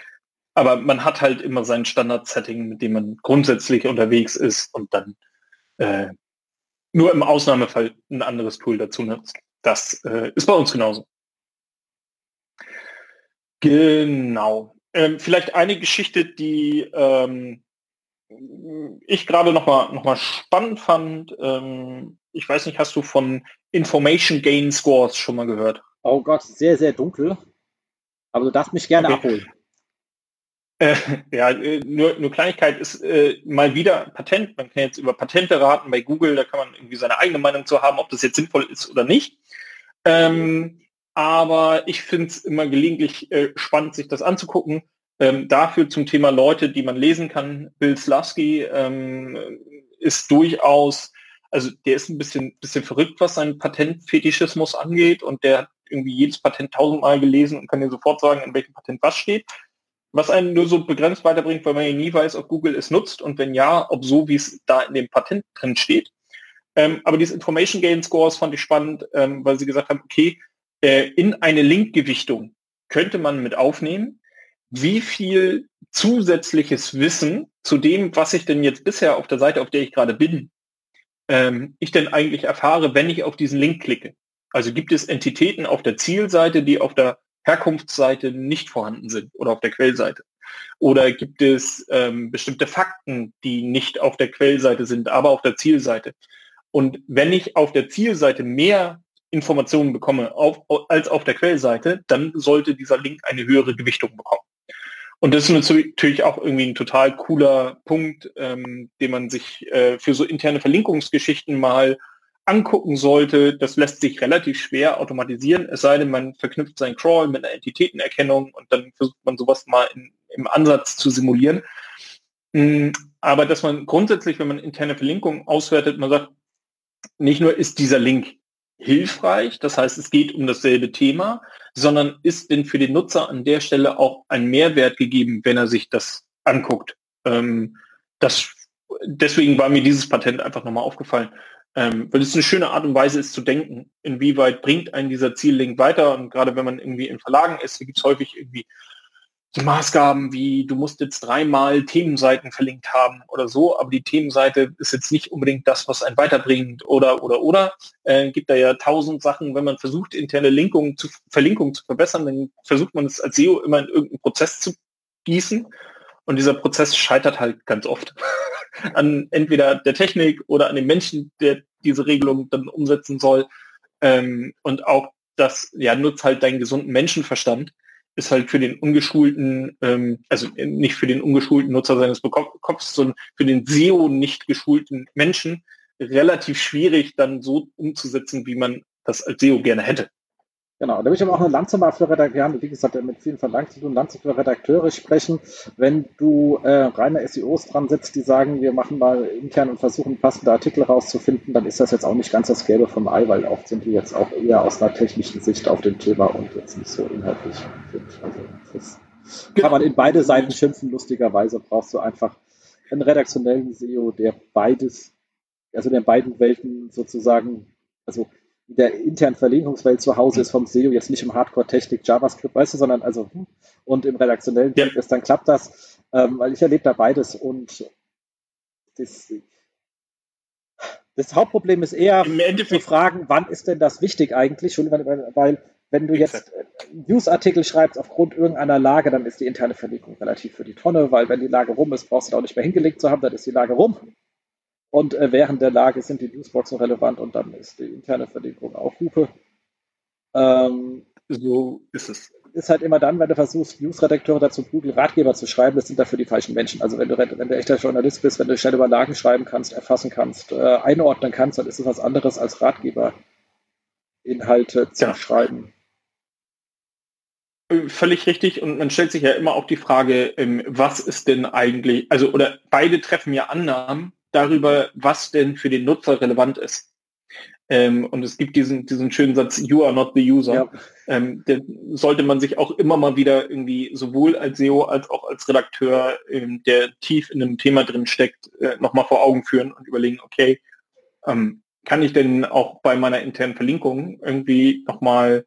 Speaker 3: Aber man hat halt immer sein Standard-Setting, mit dem man grundsätzlich unterwegs ist und dann äh, nur im Ausnahmefall ein anderes Tool dazu nutzt. Das äh, ist bei uns genauso. Genau. Ähm, vielleicht eine Geschichte, die ähm, ich gerade noch mal, noch mal spannend fand. Ähm, ich weiß nicht, hast du von Information Gain Scores schon mal gehört?
Speaker 2: Oh Gott, sehr, sehr dunkel. Aber du darfst mich gerne okay. abholen.
Speaker 3: Äh, ja, äh, nur, nur Kleinigkeit ist äh, mal wieder Patent. Man kann jetzt über Patente raten bei Google, da kann man irgendwie seine eigene Meinung zu haben, ob das jetzt sinnvoll ist oder nicht. Ähm, aber ich finde es immer gelegentlich äh, spannend, sich das anzugucken. Ähm, dafür zum Thema Leute, die man lesen kann. Bill Slavsky ähm, ist durchaus, also der ist ein bisschen, bisschen verrückt, was seinen Patentfetischismus angeht und der hat irgendwie jedes Patent tausendmal gelesen und kann dir sofort sagen, in welchem Patent was steht was einen nur so begrenzt weiterbringt, weil man ja nie weiß, ob Google es nutzt und wenn ja, ob so, wie es da in dem Patent drin steht. Ähm, aber diese Information Gain Scores fand ich spannend, ähm, weil sie gesagt haben, okay, äh, in eine Linkgewichtung könnte man mit aufnehmen, wie viel zusätzliches Wissen zu dem, was ich denn jetzt bisher auf der Seite, auf der ich gerade bin, ähm, ich denn eigentlich erfahre, wenn ich auf diesen Link klicke. Also gibt es Entitäten auf der Zielseite, die auf der Herkunftsseite nicht vorhanden sind oder auf der Quellseite? Oder gibt es ähm, bestimmte Fakten, die nicht auf der Quellseite sind, aber auf der Zielseite? Und wenn ich auf der Zielseite mehr Informationen bekomme auf, als auf der Quellseite, dann sollte dieser Link eine höhere Gewichtung bekommen. Und das ist natürlich auch irgendwie ein total cooler Punkt, ähm, den man sich äh, für so interne Verlinkungsgeschichten mal angucken sollte, das lässt sich relativ schwer automatisieren, es sei denn, man verknüpft seinen Crawl mit einer Entitätenerkennung und dann versucht man sowas mal in, im Ansatz zu simulieren. Mm, aber dass man grundsätzlich, wenn man interne Verlinkungen auswertet, man sagt, nicht nur ist dieser Link hilfreich, das heißt, es geht um dasselbe Thema, sondern ist denn für den Nutzer an der Stelle auch ein Mehrwert gegeben, wenn er sich das anguckt. Ähm, das, deswegen war mir dieses Patent einfach nochmal aufgefallen. Ähm, weil es eine schöne Art und Weise ist zu denken, inwieweit bringt einen dieser Ziellink weiter. Und gerade wenn man irgendwie in Verlagen ist, gibt es häufig irgendwie so Maßgaben wie, du musst jetzt dreimal Themenseiten verlinkt haben oder so, aber die Themenseite ist jetzt nicht unbedingt das, was einen weiterbringt oder oder oder. Äh, gibt da ja tausend Sachen, wenn man versucht, interne Linkungen zu, Verlinkungen zu verbessern, dann versucht man es als SEO immer in irgendeinen Prozess zu gießen. Und dieser Prozess scheitert halt ganz oft an entweder der Technik oder an dem Menschen, der diese Regelung dann umsetzen soll. Ähm, und auch das, ja, nutzt halt deinen gesunden Menschenverstand, ist halt für den ungeschulten, ähm, also nicht für den ungeschulten Nutzer seines Kopfs, sondern für den SEO nicht geschulten Menschen relativ schwierig dann so umzusetzen, wie man das als SEO gerne hätte.
Speaker 2: Genau, da will ich aber auch eine Lanze mal für Redakteure, wir haben, wie gesagt, mit vielen Verlagen zu tun, Lanze für Redakteure sprechen. Wenn du äh, reine SEOs dran sitzt, die sagen, wir machen mal intern und versuchen passende Artikel rauszufinden, dann ist das jetzt auch nicht ganz das Gelbe vom Ei, weil oft sind die jetzt auch eher aus einer technischen Sicht auf dem Thema und jetzt nicht so inhaltlich. Also das kann man in beide Seiten schimpfen, lustigerweise brauchst du einfach einen redaktionellen SEO, der beides, also der beiden Welten sozusagen, also der internen Verlinkungswelt zu Hause ist vom SEO jetzt nicht im Hardcore-Technik JavaScript, weißt du, sondern also hm, und im redaktionellen ja. ist, dann klappt das, ähm, weil ich erlebe da beides und das, das Hauptproblem ist eher zu fragen, wann ist denn das wichtig eigentlich? weil wenn du jetzt Newsartikel schreibst aufgrund irgendeiner Lage, dann ist die interne Verlinkung relativ für die Tonne, weil wenn die Lage rum ist, brauchst du da auch nicht mehr hingelegt zu haben, dann ist die Lage rum. Und äh, während der Lage sind die Newsboxen relevant und dann ist die interne Verlinkung auch Hupe. Ähm, so ist es. Ist halt immer dann, wenn du versuchst, Newsredakteure dazu Google Ratgeber zu schreiben, das sind dafür die falschen Menschen. Also wenn du, wenn du echter Journalist bist, wenn du schnell über Lagen schreiben kannst, erfassen kannst, äh, einordnen kannst, dann ist es was anderes als Ratgeber Inhalte zu ja. schreiben.
Speaker 3: Äh, völlig richtig und man stellt sich ja immer auch die Frage, ähm, was ist denn eigentlich, also oder beide treffen ja Annahmen, darüber, was denn für den Nutzer relevant ist. Ähm, und es gibt diesen, diesen schönen Satz, you are not the user. Ja. Ähm, den sollte man sich auch immer mal wieder irgendwie sowohl als SEO als auch als Redakteur, ähm, der tief in einem Thema drin steckt, äh, nochmal vor Augen führen und überlegen, okay, ähm, kann ich denn auch bei meiner internen Verlinkung irgendwie nochmal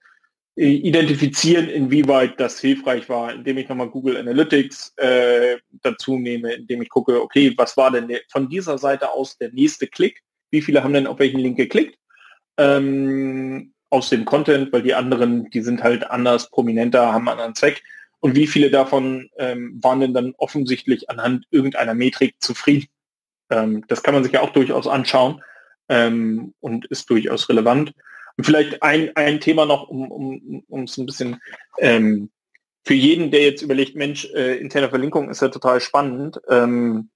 Speaker 3: identifizieren, inwieweit das hilfreich war, indem ich nochmal Google Analytics äh, dazu nehme, indem ich gucke, okay, was war denn von dieser Seite aus der nächste Klick? Wie viele haben denn auf welchen Link geklickt? ähm, aus dem Content, weil die anderen, die sind halt anders, prominenter, haben einen anderen Zweck. Und wie viele davon ähm, waren denn dann offensichtlich anhand irgendeiner Metrik zufrieden? Ähm, das kann man sich ja auch durchaus anschauen ähm, und ist durchaus relevant. Und vielleicht ein, ein Thema noch, um, um, um ein bisschen ähm, für jeden, der jetzt überlegt, Mensch, äh, interne Verlinkung ist ja total spannend. Ähm,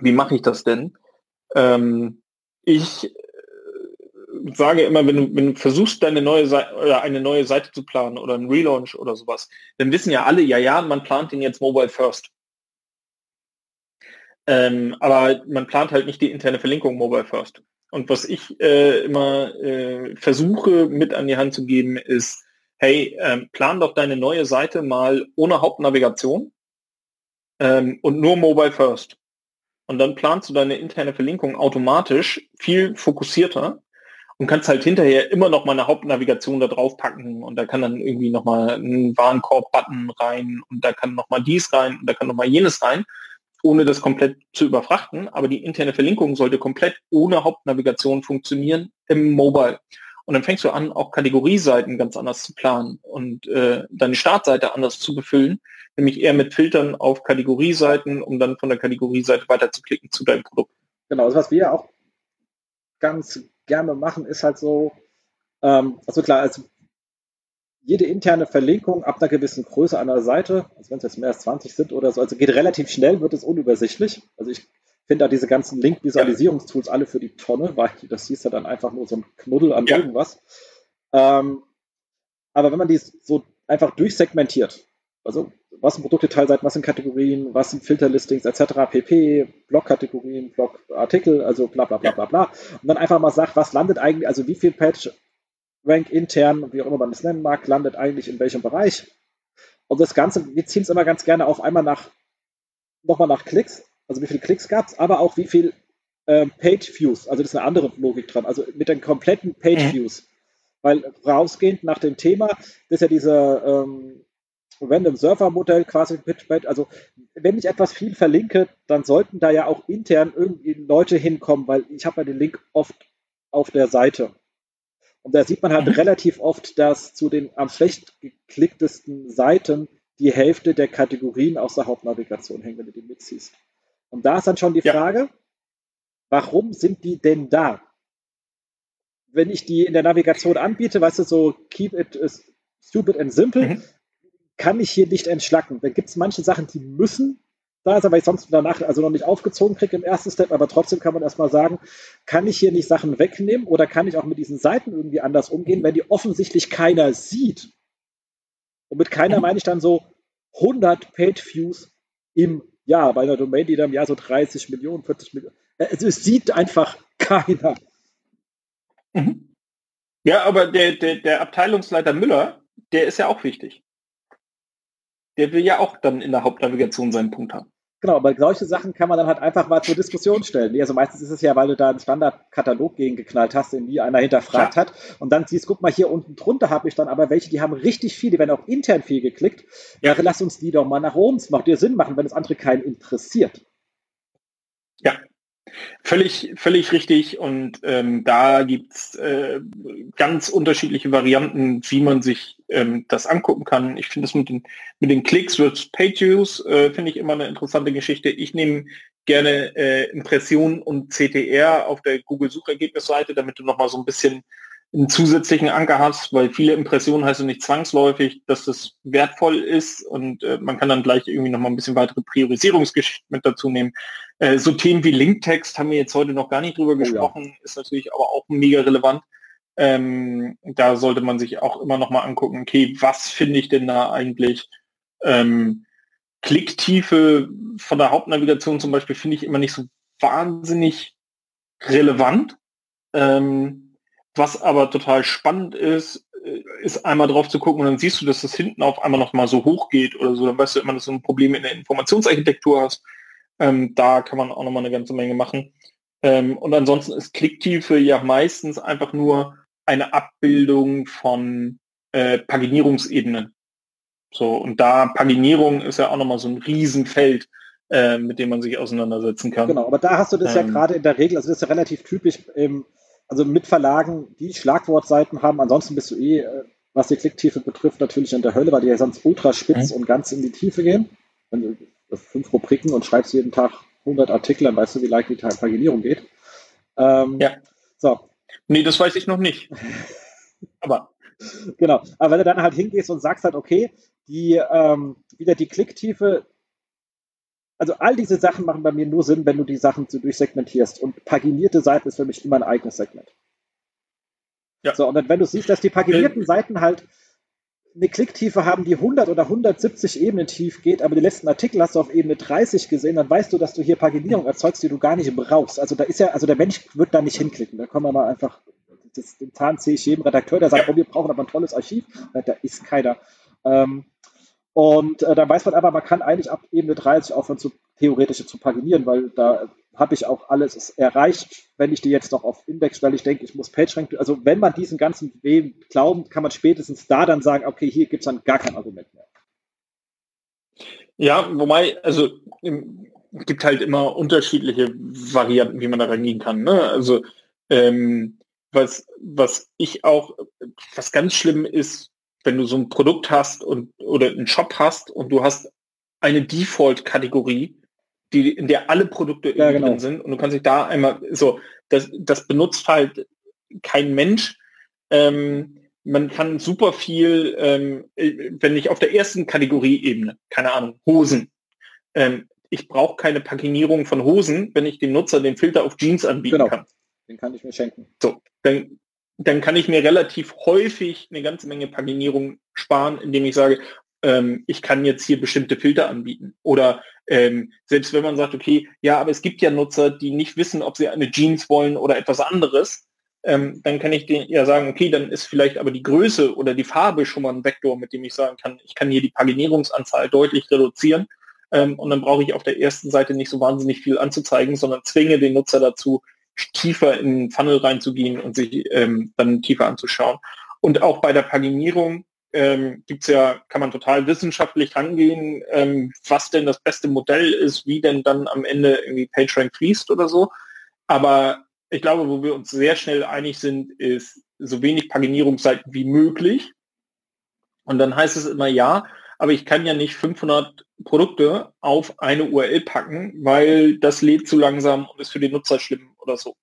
Speaker 3: wie mache ich das denn? Ähm, ich sage immer, wenn du, wenn du versuchst, deine neue Seite oder eine neue Seite zu planen oder einen Relaunch oder sowas, dann wissen ja alle, ja, ja, man plant den jetzt mobile first. Ähm, aber man plant halt nicht die interne Verlinkung mobile first. Und was ich äh, immer äh, versuche mit an die Hand zu geben, ist, hey, ähm, plan doch deine neue Seite mal ohne Hauptnavigation ähm, und nur mobile first. Und dann planst du deine interne Verlinkung automatisch viel fokussierter und kannst halt hinterher immer noch mal eine Hauptnavigation da drauf packen und da kann dann irgendwie noch mal ein Warenkorb-Button rein und da kann noch mal dies rein und da kann noch mal jenes rein, ohne das komplett zu überfrachten. Aber die interne Verlinkung sollte komplett ohne Hauptnavigation funktionieren im Mobile. Und dann fängst du an, auch Kategorieseiten ganz anders zu planen und äh, deine Startseite anders zu befüllen, nämlich eher mit Filtern auf Kategorieseiten, um dann von der Kategorieseite weiter zu deinem Produkt.
Speaker 2: Genau, das was wir auch ganz gerne machen, ist halt so, ähm, also klar, also jede interne Verlinkung ab einer gewissen Größe einer Seite, also wenn es jetzt mehr als 20 sind oder so, also geht relativ schnell, wird es unübersichtlich. Also ich finde da diese ganzen Link-Visualisierungstools alle für die Tonne, weil das hieß ja dann einfach nur so ein Knuddel an ja. irgendwas. Ähm, aber wenn man die so einfach durchsegmentiert, also was sind Produktdetailseiten, was sind Kategorien, was sind Filterlistings etc. pp, Blog-Kategorien, Blog-Artikel, also bla bla bla bla bla. Und dann einfach mal sagt, was landet eigentlich, also wie viel Page Rank intern, wie auch immer man das nennen mag, landet eigentlich in welchem Bereich. Und das Ganze, wir ziehen es immer ganz gerne auf einmal nach, nochmal nach Klicks, also wie viele Klicks gab es, aber auch wie viel ähm, Page Views, also das ist eine andere Logik dran, also mit den kompletten Page mhm. Views. Mhm. Weil rausgehend nach dem Thema, das ist ja diese ähm, Random Server Modell quasi PitchBait. Also wenn ich etwas viel verlinke, dann sollten da ja auch intern irgendwie Leute hinkommen, weil ich habe ja den Link oft auf der Seite. Und da sieht man halt relativ oft, dass zu den am schlecht geklicktesten Seiten die Hälfte der Kategorien aus der Hauptnavigation hängen, wenn du die mitziehst. Und da ist dann schon die ja. Frage, warum sind die denn da? Wenn ich die in der Navigation anbiete, weißt du, so keep it stupid and simple, mhm kann ich hier nicht entschlacken. Da gibt es manche Sachen, die müssen da sein, weil ich sonst danach also noch nicht aufgezogen kriege im ersten Step, aber trotzdem kann man erstmal sagen, kann ich hier nicht Sachen wegnehmen oder kann ich auch mit diesen Seiten irgendwie anders umgehen, wenn die offensichtlich keiner sieht. Und mit keiner meine ich dann so 100 Page-Views im Jahr bei einer Domain, die dann im Jahr so 30 Millionen, 40 Millionen. Also es sieht einfach keiner.
Speaker 3: Mhm. Ja, aber der, der, der Abteilungsleiter Müller, der ist ja auch wichtig der will ja auch dann in der Hauptnavigation seinen Punkt haben.
Speaker 2: Genau, aber solche Sachen kann man dann halt einfach mal zur Diskussion stellen. Also meistens ist es ja, weil du da einen Standardkatalog gegen geknallt hast, den nie einer hinterfragt ja. hat. Und dann siehst, guck mal, hier unten drunter habe ich dann aber welche, die haben richtig viel, die werden auch intern viel geklickt. Ja, lass uns die doch mal nach oben. Es macht dir Sinn machen, wenn das andere keinen interessiert.
Speaker 3: Völlig, völlig richtig. Und ähm, da gibt's äh, ganz unterschiedliche Varianten, wie man sich ähm, das angucken kann. Ich finde es mit den, mit den Klicks versus Page Views, äh, finde ich immer eine interessante Geschichte. Ich nehme gerne äh, Impressionen und CTR auf der Google-Suchergebnisseite, damit du nochmal so ein bisschen einen zusätzlichen Anker hast, weil viele Impressionen heißt nicht zwangsläufig, dass das wertvoll ist und äh, man kann dann gleich irgendwie noch mal ein bisschen weitere Priorisierungsgeschichten mit dazu nehmen. Äh, so Themen wie Linktext haben wir jetzt heute noch gar nicht drüber oh, gesprochen, ja. ist natürlich aber auch mega relevant. Ähm, da sollte man sich auch immer noch mal angucken, okay, was finde ich denn da eigentlich? Ähm, Klicktiefe von der Hauptnavigation zum Beispiel finde ich immer nicht so wahnsinnig relevant. Ähm, was aber total spannend ist, äh, ist einmal drauf zu gucken und dann siehst du, dass das hinten auf einmal noch mal so hoch geht oder so. Dann weißt du immer, dass du ein Problem in der Informationsarchitektur hast. Ähm, da kann man auch noch mal eine ganze Menge machen. Ähm, und ansonsten ist Klicktiefe ja meistens einfach nur eine Abbildung von äh, Paginierungsebenen. So, und da Paginierung ist ja auch nochmal so ein Riesenfeld, äh, mit dem man sich auseinandersetzen kann.
Speaker 2: Genau, aber da hast du das ähm, ja gerade in der Regel, also das ist ja relativ typisch, ähm, also mit Verlagen, die Schlagwortseiten haben, ansonsten bist du eh, äh, was die Klicktiefe betrifft, natürlich in der Hölle, weil die ja sonst ultra spitz mhm. und ganz in die Tiefe gehen. Wenn du fünf Rubriken und schreibst jeden Tag 100 Artikel, dann weißt du, wie leicht die Paginierung geht.
Speaker 3: Ähm, ja. So. Nee, das weiß ich noch nicht.
Speaker 2: aber. Genau. Aber wenn du dann halt hingehst und sagst halt, okay, die, ähm, wieder die Klicktiefe, also all diese Sachen machen bei mir nur Sinn, wenn du die Sachen so durchsegmentierst. Und paginierte Seiten ist für mich immer ein eigenes Segment. Ja. So, und dann, wenn du siehst, dass die paginierten äh, Seiten halt eine Klicktiefe haben, die 100 oder 170 Ebenen tief geht, aber die letzten Artikel hast du auf Ebene 30 gesehen, dann weißt du, dass du hier Paginierung erzeugst, die du gar nicht brauchst. Also da ist ja, also der Mensch wird da nicht hinklicken. Da kommen wir mal einfach, das, den Zahn ziehe ich jedem Redakteur, der sagt, oh, wir brauchen aber ein tolles Archiv. Da ist keiner. Ähm, und äh, dann weiß man aber, man kann eigentlich ab Ebene 30 aufhören, zu, theoretisch zu paginieren, weil da habe ich auch alles erreicht, wenn ich die jetzt noch auf Index stelle. Ich denke, ich muss PageRank, also wenn man diesen ganzen Weg glaubt, kann man spätestens da dann sagen, okay, hier gibt es dann gar kein Argument mehr.
Speaker 3: Ja, wobei, also es gibt halt immer unterschiedliche Varianten, wie man da rangehen kann. Ne? Also ähm, was, was ich auch, was ganz schlimm ist, wenn du so ein Produkt hast und oder einen Shop hast und du hast eine Default-Kategorie, die, in der alle Produkte ja, genau. drin sind und du kannst dich da einmal so, das, das benutzt halt kein Mensch. Ähm, man kann super viel, ähm, wenn ich auf der ersten Kategorieebene, keine Ahnung, Hosen, ähm, ich brauche keine Paginierung von Hosen, wenn ich dem Nutzer den Filter auf Jeans anbieten genau. kann.
Speaker 2: Den kann ich mir schenken.
Speaker 3: So, dann dann kann ich mir relativ häufig eine ganze Menge Paginierung sparen, indem ich sage, ähm, ich kann jetzt hier bestimmte Filter anbieten. Oder ähm, selbst wenn man sagt, okay, ja, aber es gibt ja Nutzer, die nicht wissen, ob sie eine Jeans wollen oder etwas anderes, ähm, dann kann ich den ja sagen, okay, dann ist vielleicht aber die Größe oder die Farbe schon mal ein Vektor, mit dem ich sagen kann, ich kann hier die Paginierungsanzahl deutlich reduzieren. Ähm, und dann brauche ich auf der ersten Seite nicht so wahnsinnig viel anzuzeigen, sondern zwinge den Nutzer dazu, tiefer in den Funnel reinzugehen und sich ähm, dann tiefer anzuschauen. Und auch bei der Paginierung ähm, gibt's ja, kann man total wissenschaftlich rangehen, ähm, was denn das beste Modell ist, wie denn dann am Ende irgendwie PageRank fließt oder so. Aber ich glaube, wo wir uns sehr schnell einig sind, ist so wenig Paginierungsseiten wie möglich. Und dann heißt es immer ja, aber ich kann ja nicht 500 Produkte auf eine URL packen, weil das lädt zu langsam und ist für den Nutzer schlimm oder so.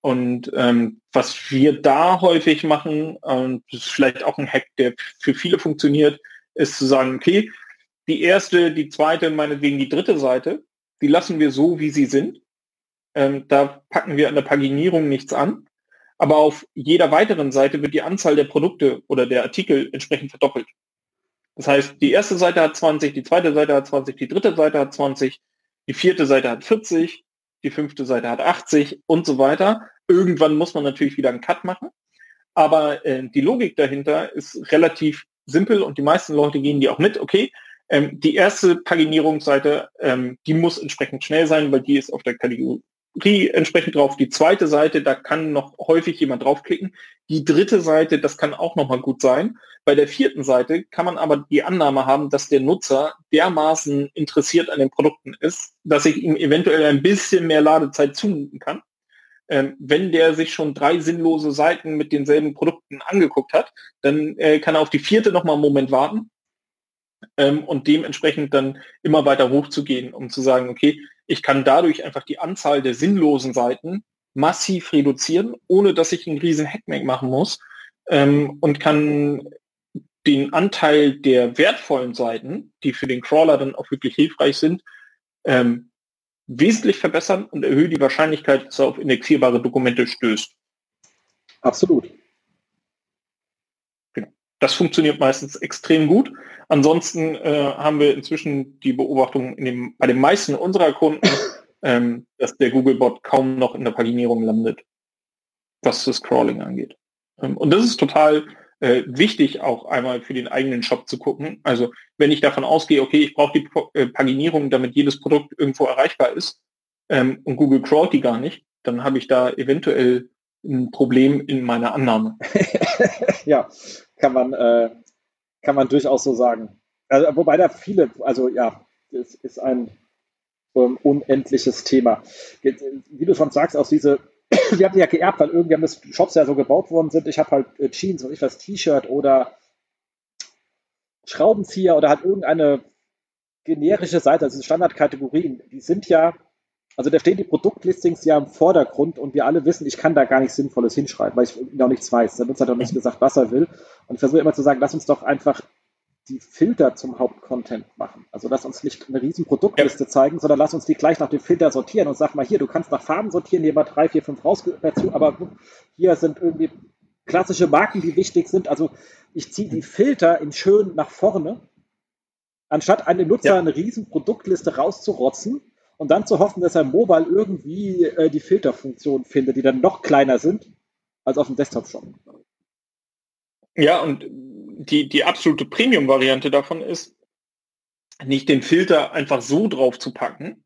Speaker 3: Und ähm, was wir da häufig machen, und das ist vielleicht auch ein Hack, der für viele funktioniert, ist zu sagen, okay, die erste, die zweite, meinetwegen die dritte Seite, die lassen wir so, wie sie sind. Ähm, da packen wir an der Paginierung nichts an. Aber auf jeder weiteren Seite wird die Anzahl der Produkte oder der Artikel entsprechend verdoppelt. Das heißt, die erste Seite hat 20, die zweite Seite hat 20, die dritte Seite hat 20, die vierte Seite hat 40, die fünfte Seite hat 80 und so weiter. Irgendwann muss man natürlich wieder einen Cut machen. Aber äh, die Logik dahinter ist relativ simpel und die meisten Leute gehen die auch mit. Okay, ähm, die erste Paginierungsseite, ähm, die muss entsprechend schnell sein, weil die ist auf der Kategorie entsprechend drauf. Die zweite Seite, da kann noch häufig jemand draufklicken. Die dritte Seite, das kann auch noch mal gut sein. Bei der vierten Seite kann man aber die Annahme haben, dass der Nutzer dermaßen interessiert an den Produkten ist, dass ich ihm eventuell ein bisschen mehr Ladezeit zumuten kann. Ähm, wenn der sich schon drei sinnlose Seiten mit denselben Produkten angeguckt hat, dann äh, kann er auf die vierte noch mal einen Moment warten ähm, und dementsprechend dann immer weiter hochzugehen, um zu sagen, okay, ich kann dadurch einfach die Anzahl der sinnlosen Seiten massiv reduzieren, ohne dass ich einen riesen Hackmack machen muss ähm, und kann den Anteil der wertvollen Seiten, die für den Crawler dann auch wirklich hilfreich sind, ähm, wesentlich verbessern und erhöhe die Wahrscheinlichkeit, dass er auf indexierbare Dokumente stößt.
Speaker 2: Absolut.
Speaker 3: Genau. Das funktioniert meistens extrem gut. Ansonsten äh, haben wir inzwischen die Beobachtung in dem, bei den meisten unserer Kunden, ähm, dass der Googlebot kaum noch in der Paginierung landet. was das Crawling angeht. Ähm, und das ist total äh, wichtig, auch einmal für den eigenen Shop zu gucken. Also wenn ich davon ausgehe, okay, ich brauche die äh, Paginierung, damit jedes Produkt irgendwo erreichbar ist ähm, und Google crawlt die gar nicht, dann habe ich da eventuell ein Problem in meiner Annahme.
Speaker 2: ja, kann man, äh, kann man durchaus so sagen. Also, wobei da viele, also ja, es ist ein ähm, unendliches Thema. Wie du schon sagst, aus diese wir hatten ja geerbt, weil irgendwie haben das Shops ja so gebaut worden sind. Ich habe halt äh, Jeans und ich was T-Shirt oder Schraubenzieher oder halt irgendeine generische Seite, also Standardkategorien, die sind ja, also da stehen die Produktlistings ja im Vordergrund und wir alle wissen, ich kann da gar nichts Sinnvolles hinschreiben, weil ich noch nichts weiß. Der Nutzer hat doch nicht gesagt, was er will. Und ich versuche immer zu sagen, lass uns doch einfach die Filter zum Hauptcontent machen. Also lass uns nicht eine riesen Produktliste ja. zeigen, sondern lass uns die gleich nach dem Filter sortieren und sag mal hier, du kannst nach Farben sortieren, hier mal drei, vier, fünf raus dazu, aber hier sind irgendwie klassische Marken, die wichtig sind. Also ich ziehe die Filter in schön nach vorne, anstatt einem Nutzer ja. eine riesen Produktliste rauszurotzen und dann zu hoffen, dass er Mobile irgendwie äh, die Filterfunktion findet, die dann noch kleiner sind als auf dem Desktop-Shop.
Speaker 3: Ja, und die, die absolute Premium-Variante davon ist, nicht den Filter einfach so drauf zu packen,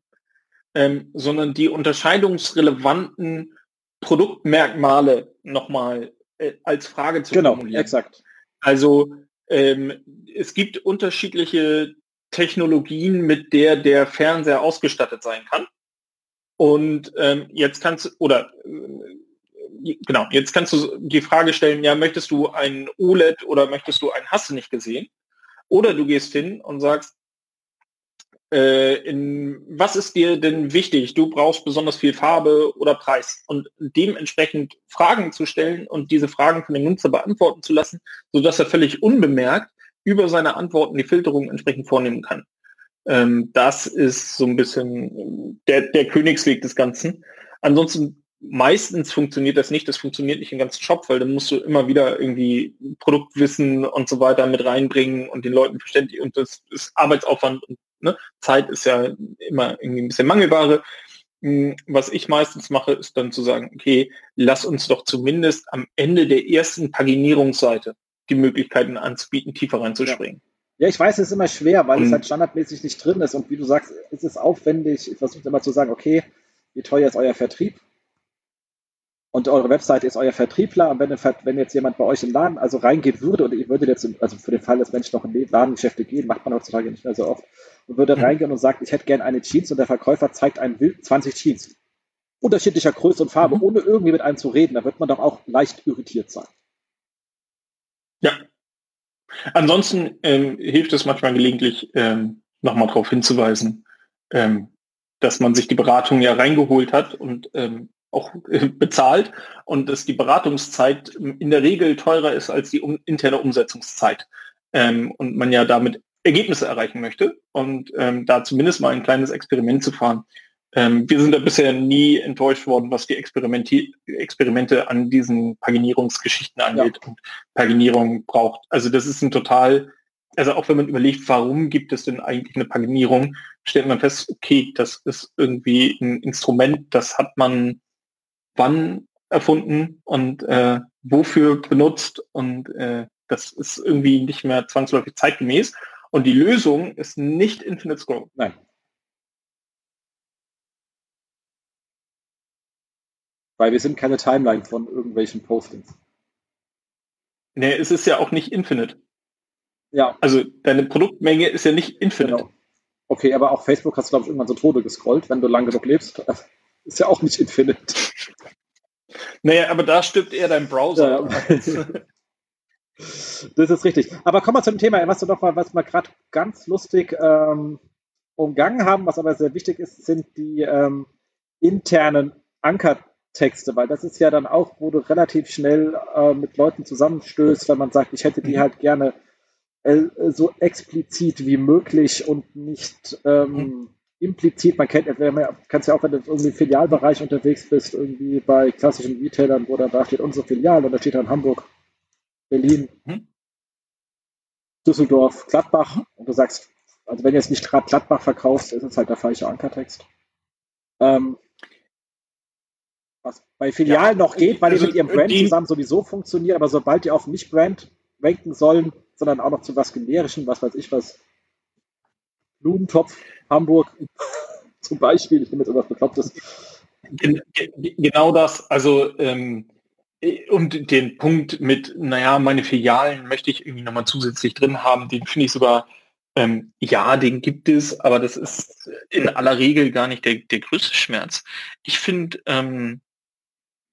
Speaker 3: ähm, sondern die unterscheidungsrelevanten Produktmerkmale nochmal äh, als Frage zu
Speaker 2: genau, formulieren. Exakt.
Speaker 3: Also ähm, es gibt unterschiedliche Technologien, mit der der Fernseher ausgestattet sein kann. Und ähm, jetzt kannst du, oder äh, genau, jetzt kannst du die Frage stellen, ja, möchtest du ein OLED oder möchtest du ein Hast du nicht gesehen? Oder du gehst hin und sagst, äh, in, was ist dir denn wichtig? Du brauchst besonders viel Farbe oder Preis und dementsprechend Fragen zu stellen und diese Fragen von dem Nutzer beantworten zu lassen, sodass er völlig unbemerkt über seine Antworten die Filterung entsprechend vornehmen kann. Ähm, das ist so ein bisschen der, der Königsweg des Ganzen. Ansonsten meistens funktioniert das nicht. Das funktioniert nicht im ganzen Shop, weil dann musst du immer wieder irgendwie Produktwissen und so weiter mit reinbringen und den Leuten verständlich und das ist Arbeitsaufwand und ne, Zeit ist ja immer irgendwie ein bisschen Mangelbare. Hm, was ich meistens mache, ist dann zu sagen, okay, lass uns doch zumindest am Ende der ersten Paginierungsseite die Möglichkeiten anzubieten, tiefer reinzuspringen.
Speaker 2: Ja. ja ich weiß, es ist immer schwer, weil und, es halt standardmäßig nicht drin ist. Und wie du sagst, es ist aufwendig. Ich versuche immer zu sagen, okay, wie teuer ist euer Vertrieb? und eure Webseite ist euer Vertriebler und wenn, wenn, jetzt jemand bei euch im Laden also reingehen würde und ihr würdet jetzt, also für den Fall, dass Menschen noch in Ladengeschäfte gehen, macht man heutzutage nicht mehr so oft, und würde mhm. reingehen und sagt, ich hätte gerne eine Jeans und der Verkäufer zeigt einen Bild 20 Jeans. Unterschiedlicher Größe und Farbe, mhm. ohne irgendwie mit einem zu reden, da wird man doch auch leicht irritiert sein.
Speaker 3: Ansonsten ähm, hilft es manchmal gelegentlich, ähm, nochmal darauf hinzuweisen, ähm, dass man sich die Beratung ja reingeholt hat und ähm, auch äh, bezahlt und dass die Beratungszeit in der Regel teurer ist als die um, interne Umsetzungszeit ähm, und man ja damit Ergebnisse erreichen möchte und ähm, da zumindest mal ein kleines Experiment zu fahren. Ähm, wir sind da bisher nie enttäuscht worden, was die Experimente an diesen Paginierungsgeschichten angeht ja. und Paginierung braucht. Also das ist ein total, also auch wenn man überlegt, warum gibt es denn eigentlich eine Paginierung, stellt man fest, okay, das ist irgendwie ein Instrument, das hat man wann erfunden und äh, wofür benutzt und äh, das ist irgendwie nicht mehr zwangsläufig zeitgemäß. Und die Lösung ist nicht Infinite Scroll.
Speaker 2: Nein. Weil wir sind keine Timeline von irgendwelchen Postings.
Speaker 3: Nee, es ist ja auch nicht Infinite.
Speaker 2: Ja.
Speaker 3: Also deine Produktmenge ist ja nicht Infinite. Genau.
Speaker 2: Okay, aber auch Facebook hast du, glaube ich, irgendwann so Tode gescrollt, wenn du lange genug lebst. Ist ja auch nicht Infinite.
Speaker 3: Naja, aber da stirbt eher dein Browser. Ja.
Speaker 2: das ist richtig. Aber kommen wir zum Thema, was du doch mal, was wir gerade ganz lustig ähm, umgangen haben, was aber sehr wichtig ist, sind die ähm, internen Ankertexte, weil das ist ja dann auch, wo du relativ schnell äh, mit Leuten zusammenstößt, wenn man sagt, ich hätte die mhm. halt gerne äh, so explizit wie möglich und nicht ähm, mhm implizit, man kennt, es ja auch, wenn du irgendwie im Filialbereich unterwegs bist, irgendwie bei klassischen Retailern, wo da, da steht unsere Filial und da steht dann Hamburg, Berlin, hm? Düsseldorf, Gladbach mhm. und du sagst, also wenn du jetzt nicht gerade Gladbach verkaufst, ist es halt der falsche Ankertext. Ähm, Was bei Filialen ja, noch geht, weil also, die mit ihrem Brand zusammen sowieso funktionieren, aber sobald die auf Nicht-Brand ranken sollen, sondern auch noch zu was Generischen, was weiß ich was, Blumentopf, Hamburg zum Beispiel, ich nehme jetzt irgendwas Beklopptes.
Speaker 3: Genau das, also ähm, und den Punkt mit, naja, meine Filialen möchte ich irgendwie nochmal zusätzlich drin haben, den finde ich sogar, ähm, ja, den gibt es, aber das ist in aller Regel gar nicht der, der größte Schmerz. Ich finde, ähm,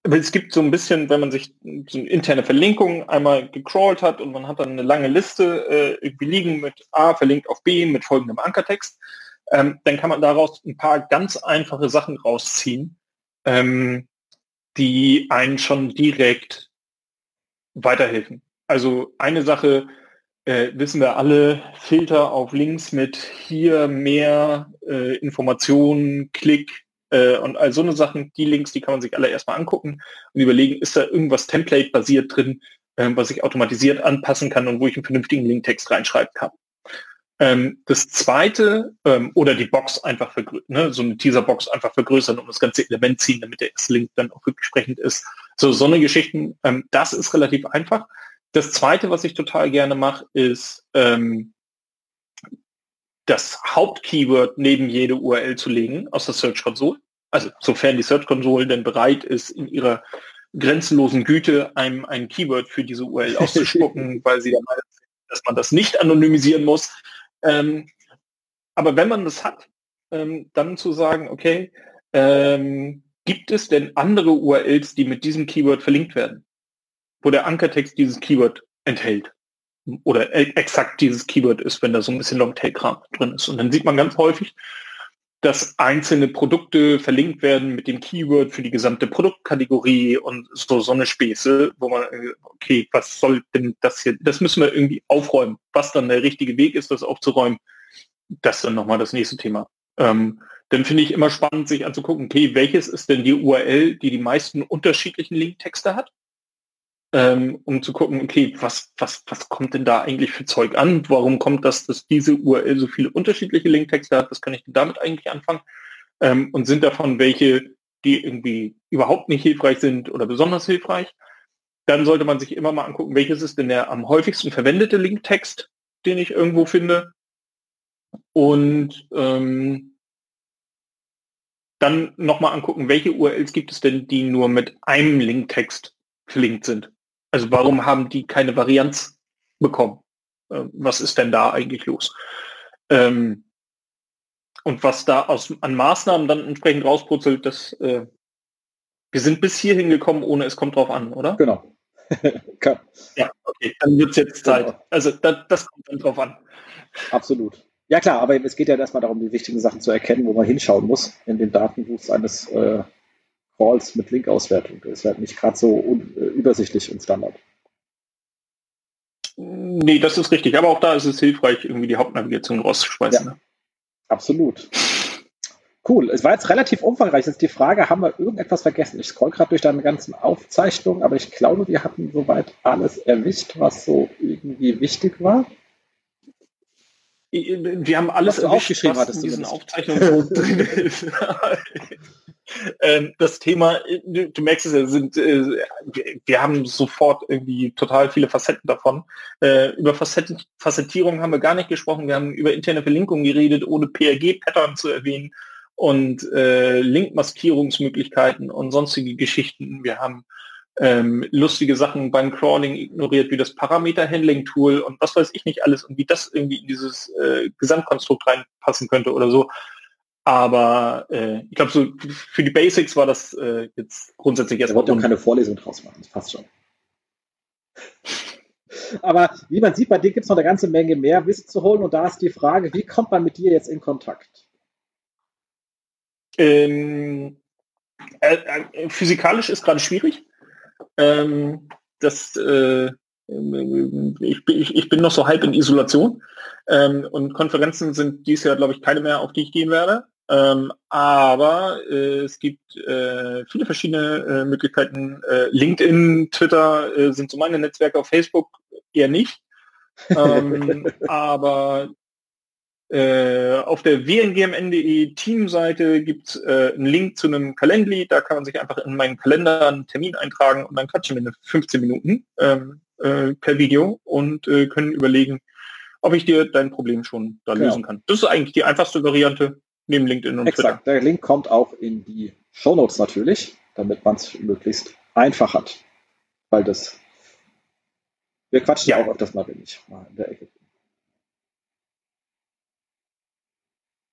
Speaker 3: es gibt so ein bisschen, wenn man sich so eine interne Verlinkung einmal gecrawlt hat und man hat dann eine lange Liste äh, irgendwie liegen mit A verlinkt auf B mit folgendem Ankertext, ähm, dann kann man daraus ein paar ganz einfache Sachen rausziehen, ähm, die einen schon direkt weiterhelfen. Also eine Sache äh, wissen wir alle, Filter auf Links mit hier mehr äh, Informationen, Klick, äh, und all so eine Sachen, die Links, die kann man sich alle erstmal angucken und überlegen, ist da irgendwas Template-basiert drin, äh, was ich automatisiert anpassen kann und wo ich einen vernünftigen Linktext reinschreiben kann. Ähm, das zweite, ähm, oder die Box einfach vergrößern, ne, so eine Teaser-Box einfach vergrößern und das ganze Element ziehen, damit der S-Link dann auch wirklich sprechend ist. So, so eine Geschichten, ähm, das ist relativ einfach. Das zweite, was ich total gerne mache, ist ähm, das Hauptkeyword neben jede URL zu legen aus der Search Console. Also sofern die Search Console denn bereit ist, in ihrer grenzenlosen Güte einem ein Keyword für diese URL auszuspucken, weil sie der Meinung sind, dass man das nicht anonymisieren muss. Ähm, aber wenn man das hat, ähm, dann zu sagen, okay, ähm, gibt es denn andere URLs, die mit diesem Keyword verlinkt werden, wo der Ankertext dieses Keyword enthält? Oder e-, exakt dieses Keyword ist, wenn da so ein bisschen Longtail-Kram drin ist. Und dann sieht man ganz häufig, dass einzelne Produkte verlinkt werden mit dem Keyword für die gesamte Produktkategorie und so, so eine Späße, wo man, okay, was soll denn das hier, das müssen wir irgendwie aufräumen. Was dann der richtige Weg ist, das aufzuräumen, das ist dann nochmal das nächste Thema. Ähm, dann finde ich immer spannend, sich anzugucken, okay, welches ist denn die URL, die die meisten unterschiedlichen Linktexte hat? Ähm, um zu gucken, okay, was, was, was kommt denn da eigentlich für Zeug an? Warum kommt das, dass diese URL so viele unterschiedliche Linktexte hat? Was kann ich damit eigentlich anfangen? Ähm, und sind davon welche, die irgendwie überhaupt nicht hilfreich sind oder besonders hilfreich? Dann sollte man sich immer mal angucken, welches ist denn der am häufigsten verwendete Linktext, den ich irgendwo finde. Und ähm, dann nochmal angucken, welche URLs gibt es denn, die nur mit einem Linktext verlinkt sind. Also warum haben die keine Varianz bekommen? Ähm, was ist denn da eigentlich los? Ähm, und was da aus, an Maßnahmen dann entsprechend rausputzelt, das äh, wir sind bis hierhin gekommen, ohne es kommt drauf an, oder?
Speaker 2: Genau.
Speaker 3: ja, okay, dann wird es jetzt Zeit. Genau. Also das, das kommt dann drauf an.
Speaker 2: Absolut. Ja klar, aber es geht ja erstmal darum, die wichtigen Sachen zu erkennen, wo man hinschauen muss in den Datenbuchs eines äh, Calls mit Link-Auswertung. Das ist halt nicht gerade so äh, übersichtlich im Standard.
Speaker 3: Nee, das ist richtig. Aber auch da ist es hilfreich, irgendwie die Hauptnavigation rauszuschmeißen. Ja,
Speaker 2: ne? Absolut. Cool. Es war jetzt relativ umfangreich. Jetzt die Frage, haben wir irgendetwas vergessen? Ich scroll gerade durch deine ganzen Aufzeichnungen, aber ich glaube, wir hatten soweit alles erwischt, was so irgendwie wichtig war.
Speaker 3: Wir haben alles
Speaker 2: aufgeschrieben, was in
Speaker 3: diesen Aufzeichnungen drin ist. Ähm, das Thema, du, du, merkst es ja, sind, äh, wir, haben sofort irgendwie total viele Facetten davon. Äh, über Facetten, Facettierung haben wir gar nicht gesprochen. Wir haben über interne Verlinkung geredet, ohne PRG-Pattern zu erwähnen und äh, Linkmaskierungsmöglichkeiten und sonstige Geschichten. Wir haben ähm, lustige Sachen beim Crawling ignoriert, wie das Parameter-Handling-Tool und was weiß ich nicht alles und wie das irgendwie in dieses äh, Gesamtkonstrukt reinpassen könnte oder so. Aber äh, ich glaube, so für die Basics war das äh, jetzt grundsätzlich
Speaker 2: erstmal. Ich wollte keine Vorlesung draus machen, das passt schon. Aber wie man sieht, bei dir gibt es noch eine ganze Menge mehr Wissen zu holen und da ist die Frage, wie kommt man mit dir jetzt in Kontakt?
Speaker 3: Ähm, äh, äh physikalisch ist gerade schwierig. Ähm, das, äh, ich, ich, ich, bin noch so halb in Isolation ähm, und Konferenzen sind dies Jahr, glaube ich, keine mehr, auf die ich gehen werde. Ähm, aber äh, es gibt äh, viele verschiedene äh, Möglichkeiten. Äh, LinkedIn, Twitter äh, sind so meine Netzwerke, auf Facebook eher nicht. ähm, aber Äh, auf der wngmn.de Teamseite gibt es äh, einen Link zu einem Calendly, da kann man sich einfach in meinen Kalender einen Termin eintragen und dann quatschen wir eine 15 Minuten ähm, äh, per Video und äh, können überlegen, ob ich dir dein Problem schon da genau. lösen kann. Das ist eigentlich die einfachste Variante neben LinkedIn und
Speaker 2: Exakt. Twitter. Der Link kommt auch in die Show Notes natürlich, damit man es möglichst einfach hat. Weil das wir quatschen ja auch öfters mal, wenn ich mal in der Ecke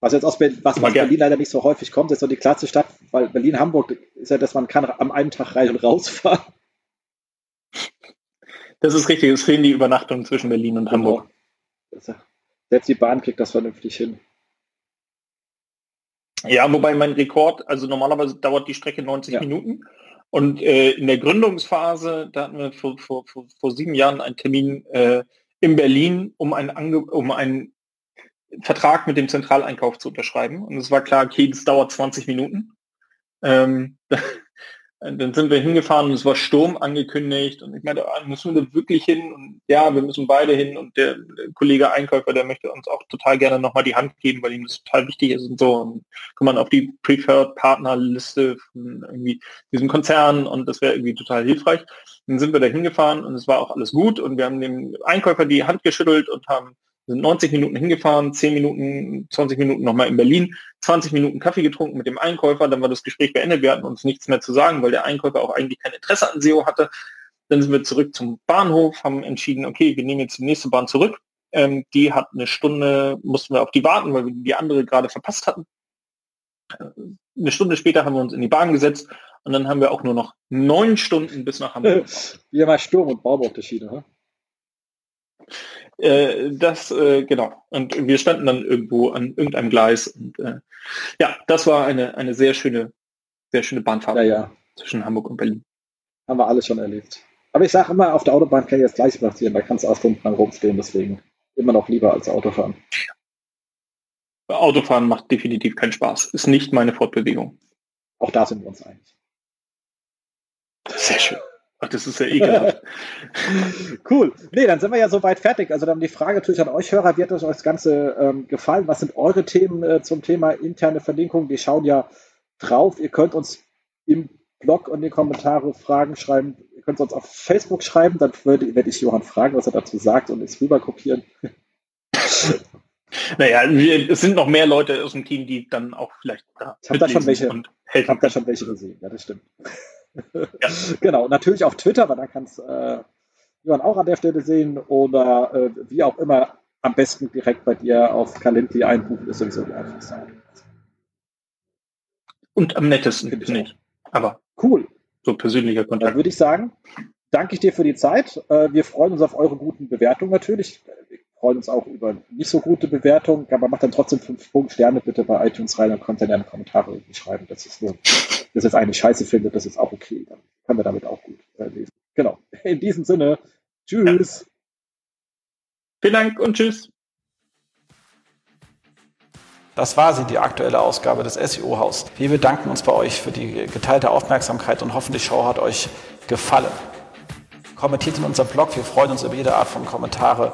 Speaker 2: Was jetzt aus Berlin, was, was Berlin leider nicht so häufig kommt, ist so die klasse Stadt, weil Berlin-Hamburg ist ja, dass man kann am einen Tag rein und rausfahren.
Speaker 3: Das ist richtig, es fehlen die Übernachtungen zwischen Berlin und genau. Hamburg.
Speaker 2: Selbst die Bahn kriegt das vernünftig hin.
Speaker 3: Ja, wobei mein Rekord, also normalerweise dauert die Strecke 90 ja. Minuten. Und äh, in der Gründungsphase, da hatten wir vor, vor, vor, vor sieben Jahren einen Termin äh, in Berlin, um ein, Ange um ein Vertrag mit dem Zentraleinkauf zu unterschreiben. Und es war klar, okay, das dauert 20 Minuten. Ähm, dann sind wir hingefahren und es war Sturm angekündigt und ich meinte, ah, müssen wir da wirklich hin? Und ja, wir müssen beide hin und der Kollege Einkäufer, der möchte uns auch total gerne nochmal die Hand geben, weil ihm das total wichtig ist und so. Und kann man auf die Preferred Partner Liste von irgendwie diesem Konzern und das wäre irgendwie total hilfreich. Dann sind wir da hingefahren und es war auch alles gut und wir haben dem Einkäufer die Hand geschüttelt und haben sind 90 Minuten hingefahren, 10 Minuten, 20 Minuten nochmal in Berlin, 20 Minuten Kaffee getrunken mit dem Einkäufer, dann war das Gespräch beendet, wir hatten uns nichts mehr zu sagen, weil der Einkäufer auch eigentlich kein Interesse an SEO hatte. Dann sind wir zurück zum Bahnhof, haben entschieden, okay, wir nehmen jetzt die nächste Bahn zurück. Ähm, die hat eine Stunde, mussten wir auf die warten, weil wir die andere gerade verpasst hatten. Äh, eine Stunde später haben wir uns in die Bahn gesetzt und dann haben wir auch nur noch neun Stunden bis nach Hamburg.
Speaker 2: Wie mal Sturm und Baum auf der Schiene, ne?
Speaker 3: Äh, das, äh, genau. Und wir standen dann irgendwo an irgendeinem Gleis. Und äh, ja, das war eine, eine sehr schöne, sehr schöne Bahnfahrt
Speaker 2: ja, ja.
Speaker 3: zwischen Hamburg und Berlin.
Speaker 2: Haben wir alles schon erlebt. Aber ich sage immer, auf der Autobahn kann ich das gleiche passieren. Da kannst du auch Stunden lang rumstehen, deswegen immer noch lieber als Autofahren.
Speaker 3: Autofahren macht definitiv keinen Spaß. Ist nicht meine Fortbewegung.
Speaker 2: Auch da sind wir uns einig.
Speaker 3: Sehr schön. Ach, das ist ja ekelhaft.
Speaker 2: cool. Nee, dann sind wir ja soweit fertig. Also dann die Frage natürlich an euch Hörer, wie hat euch das Ganze ähm, gefallen? Was sind eure Themen äh, zum Thema interne Verlinkung? Wir schauen ja drauf. Ihr könnt uns im Blog und in die Kommentare Fragen schreiben. Ihr könnt uns auf Facebook schreiben, dann würde, werde ich Johann fragen, was er dazu sagt und es rüber kopieren.
Speaker 3: Naja, wir, es sind noch mehr Leute aus dem Team, die dann auch vielleicht
Speaker 2: da Ich habe da schon welche, ich habe da schon welche gesehen, ja, das stimmt. Ja. genau, natürlich auf Twitter, weil dann kannst äh, Johann auch an der Stelle sehen oder äh, wie auch immer am besten direkt bei dir auf Calendly einbuchen, ist sowieso die einfachste
Speaker 3: Und am nettesten, finde ich nicht. Aber
Speaker 2: cool.
Speaker 3: So persönlicher Kontakt.
Speaker 2: Dann würde ich sagen, danke ich dir für die Zeit. Äh, wir freuen uns auf eure guten Bewertungen natürlich. Wir freuen uns auch über nicht so gute Bewertungen, aber macht dann trotzdem fünf Punkt Sterne bitte bei iTunes rein und könnt dann gerne Kommentare schreiben. Das ist nur das jetzt eine Scheiße findet, das ist auch okay. Dann können wir damit auch gut äh, lesen. Genau. In diesem Sinne, tschüss. Ja.
Speaker 3: Vielen Dank und tschüss.
Speaker 1: Das war sie, die aktuelle Ausgabe des SEO-Haus. Wir bedanken uns bei euch für die geteilte Aufmerksamkeit und hoffen, die Show hat euch gefallen. Kommentiert in unserem Blog, wir freuen uns über jede Art von Kommentare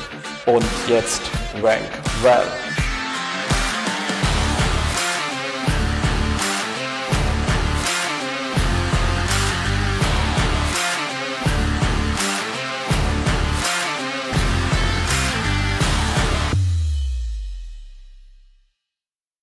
Speaker 1: Und jetzt Rank Well.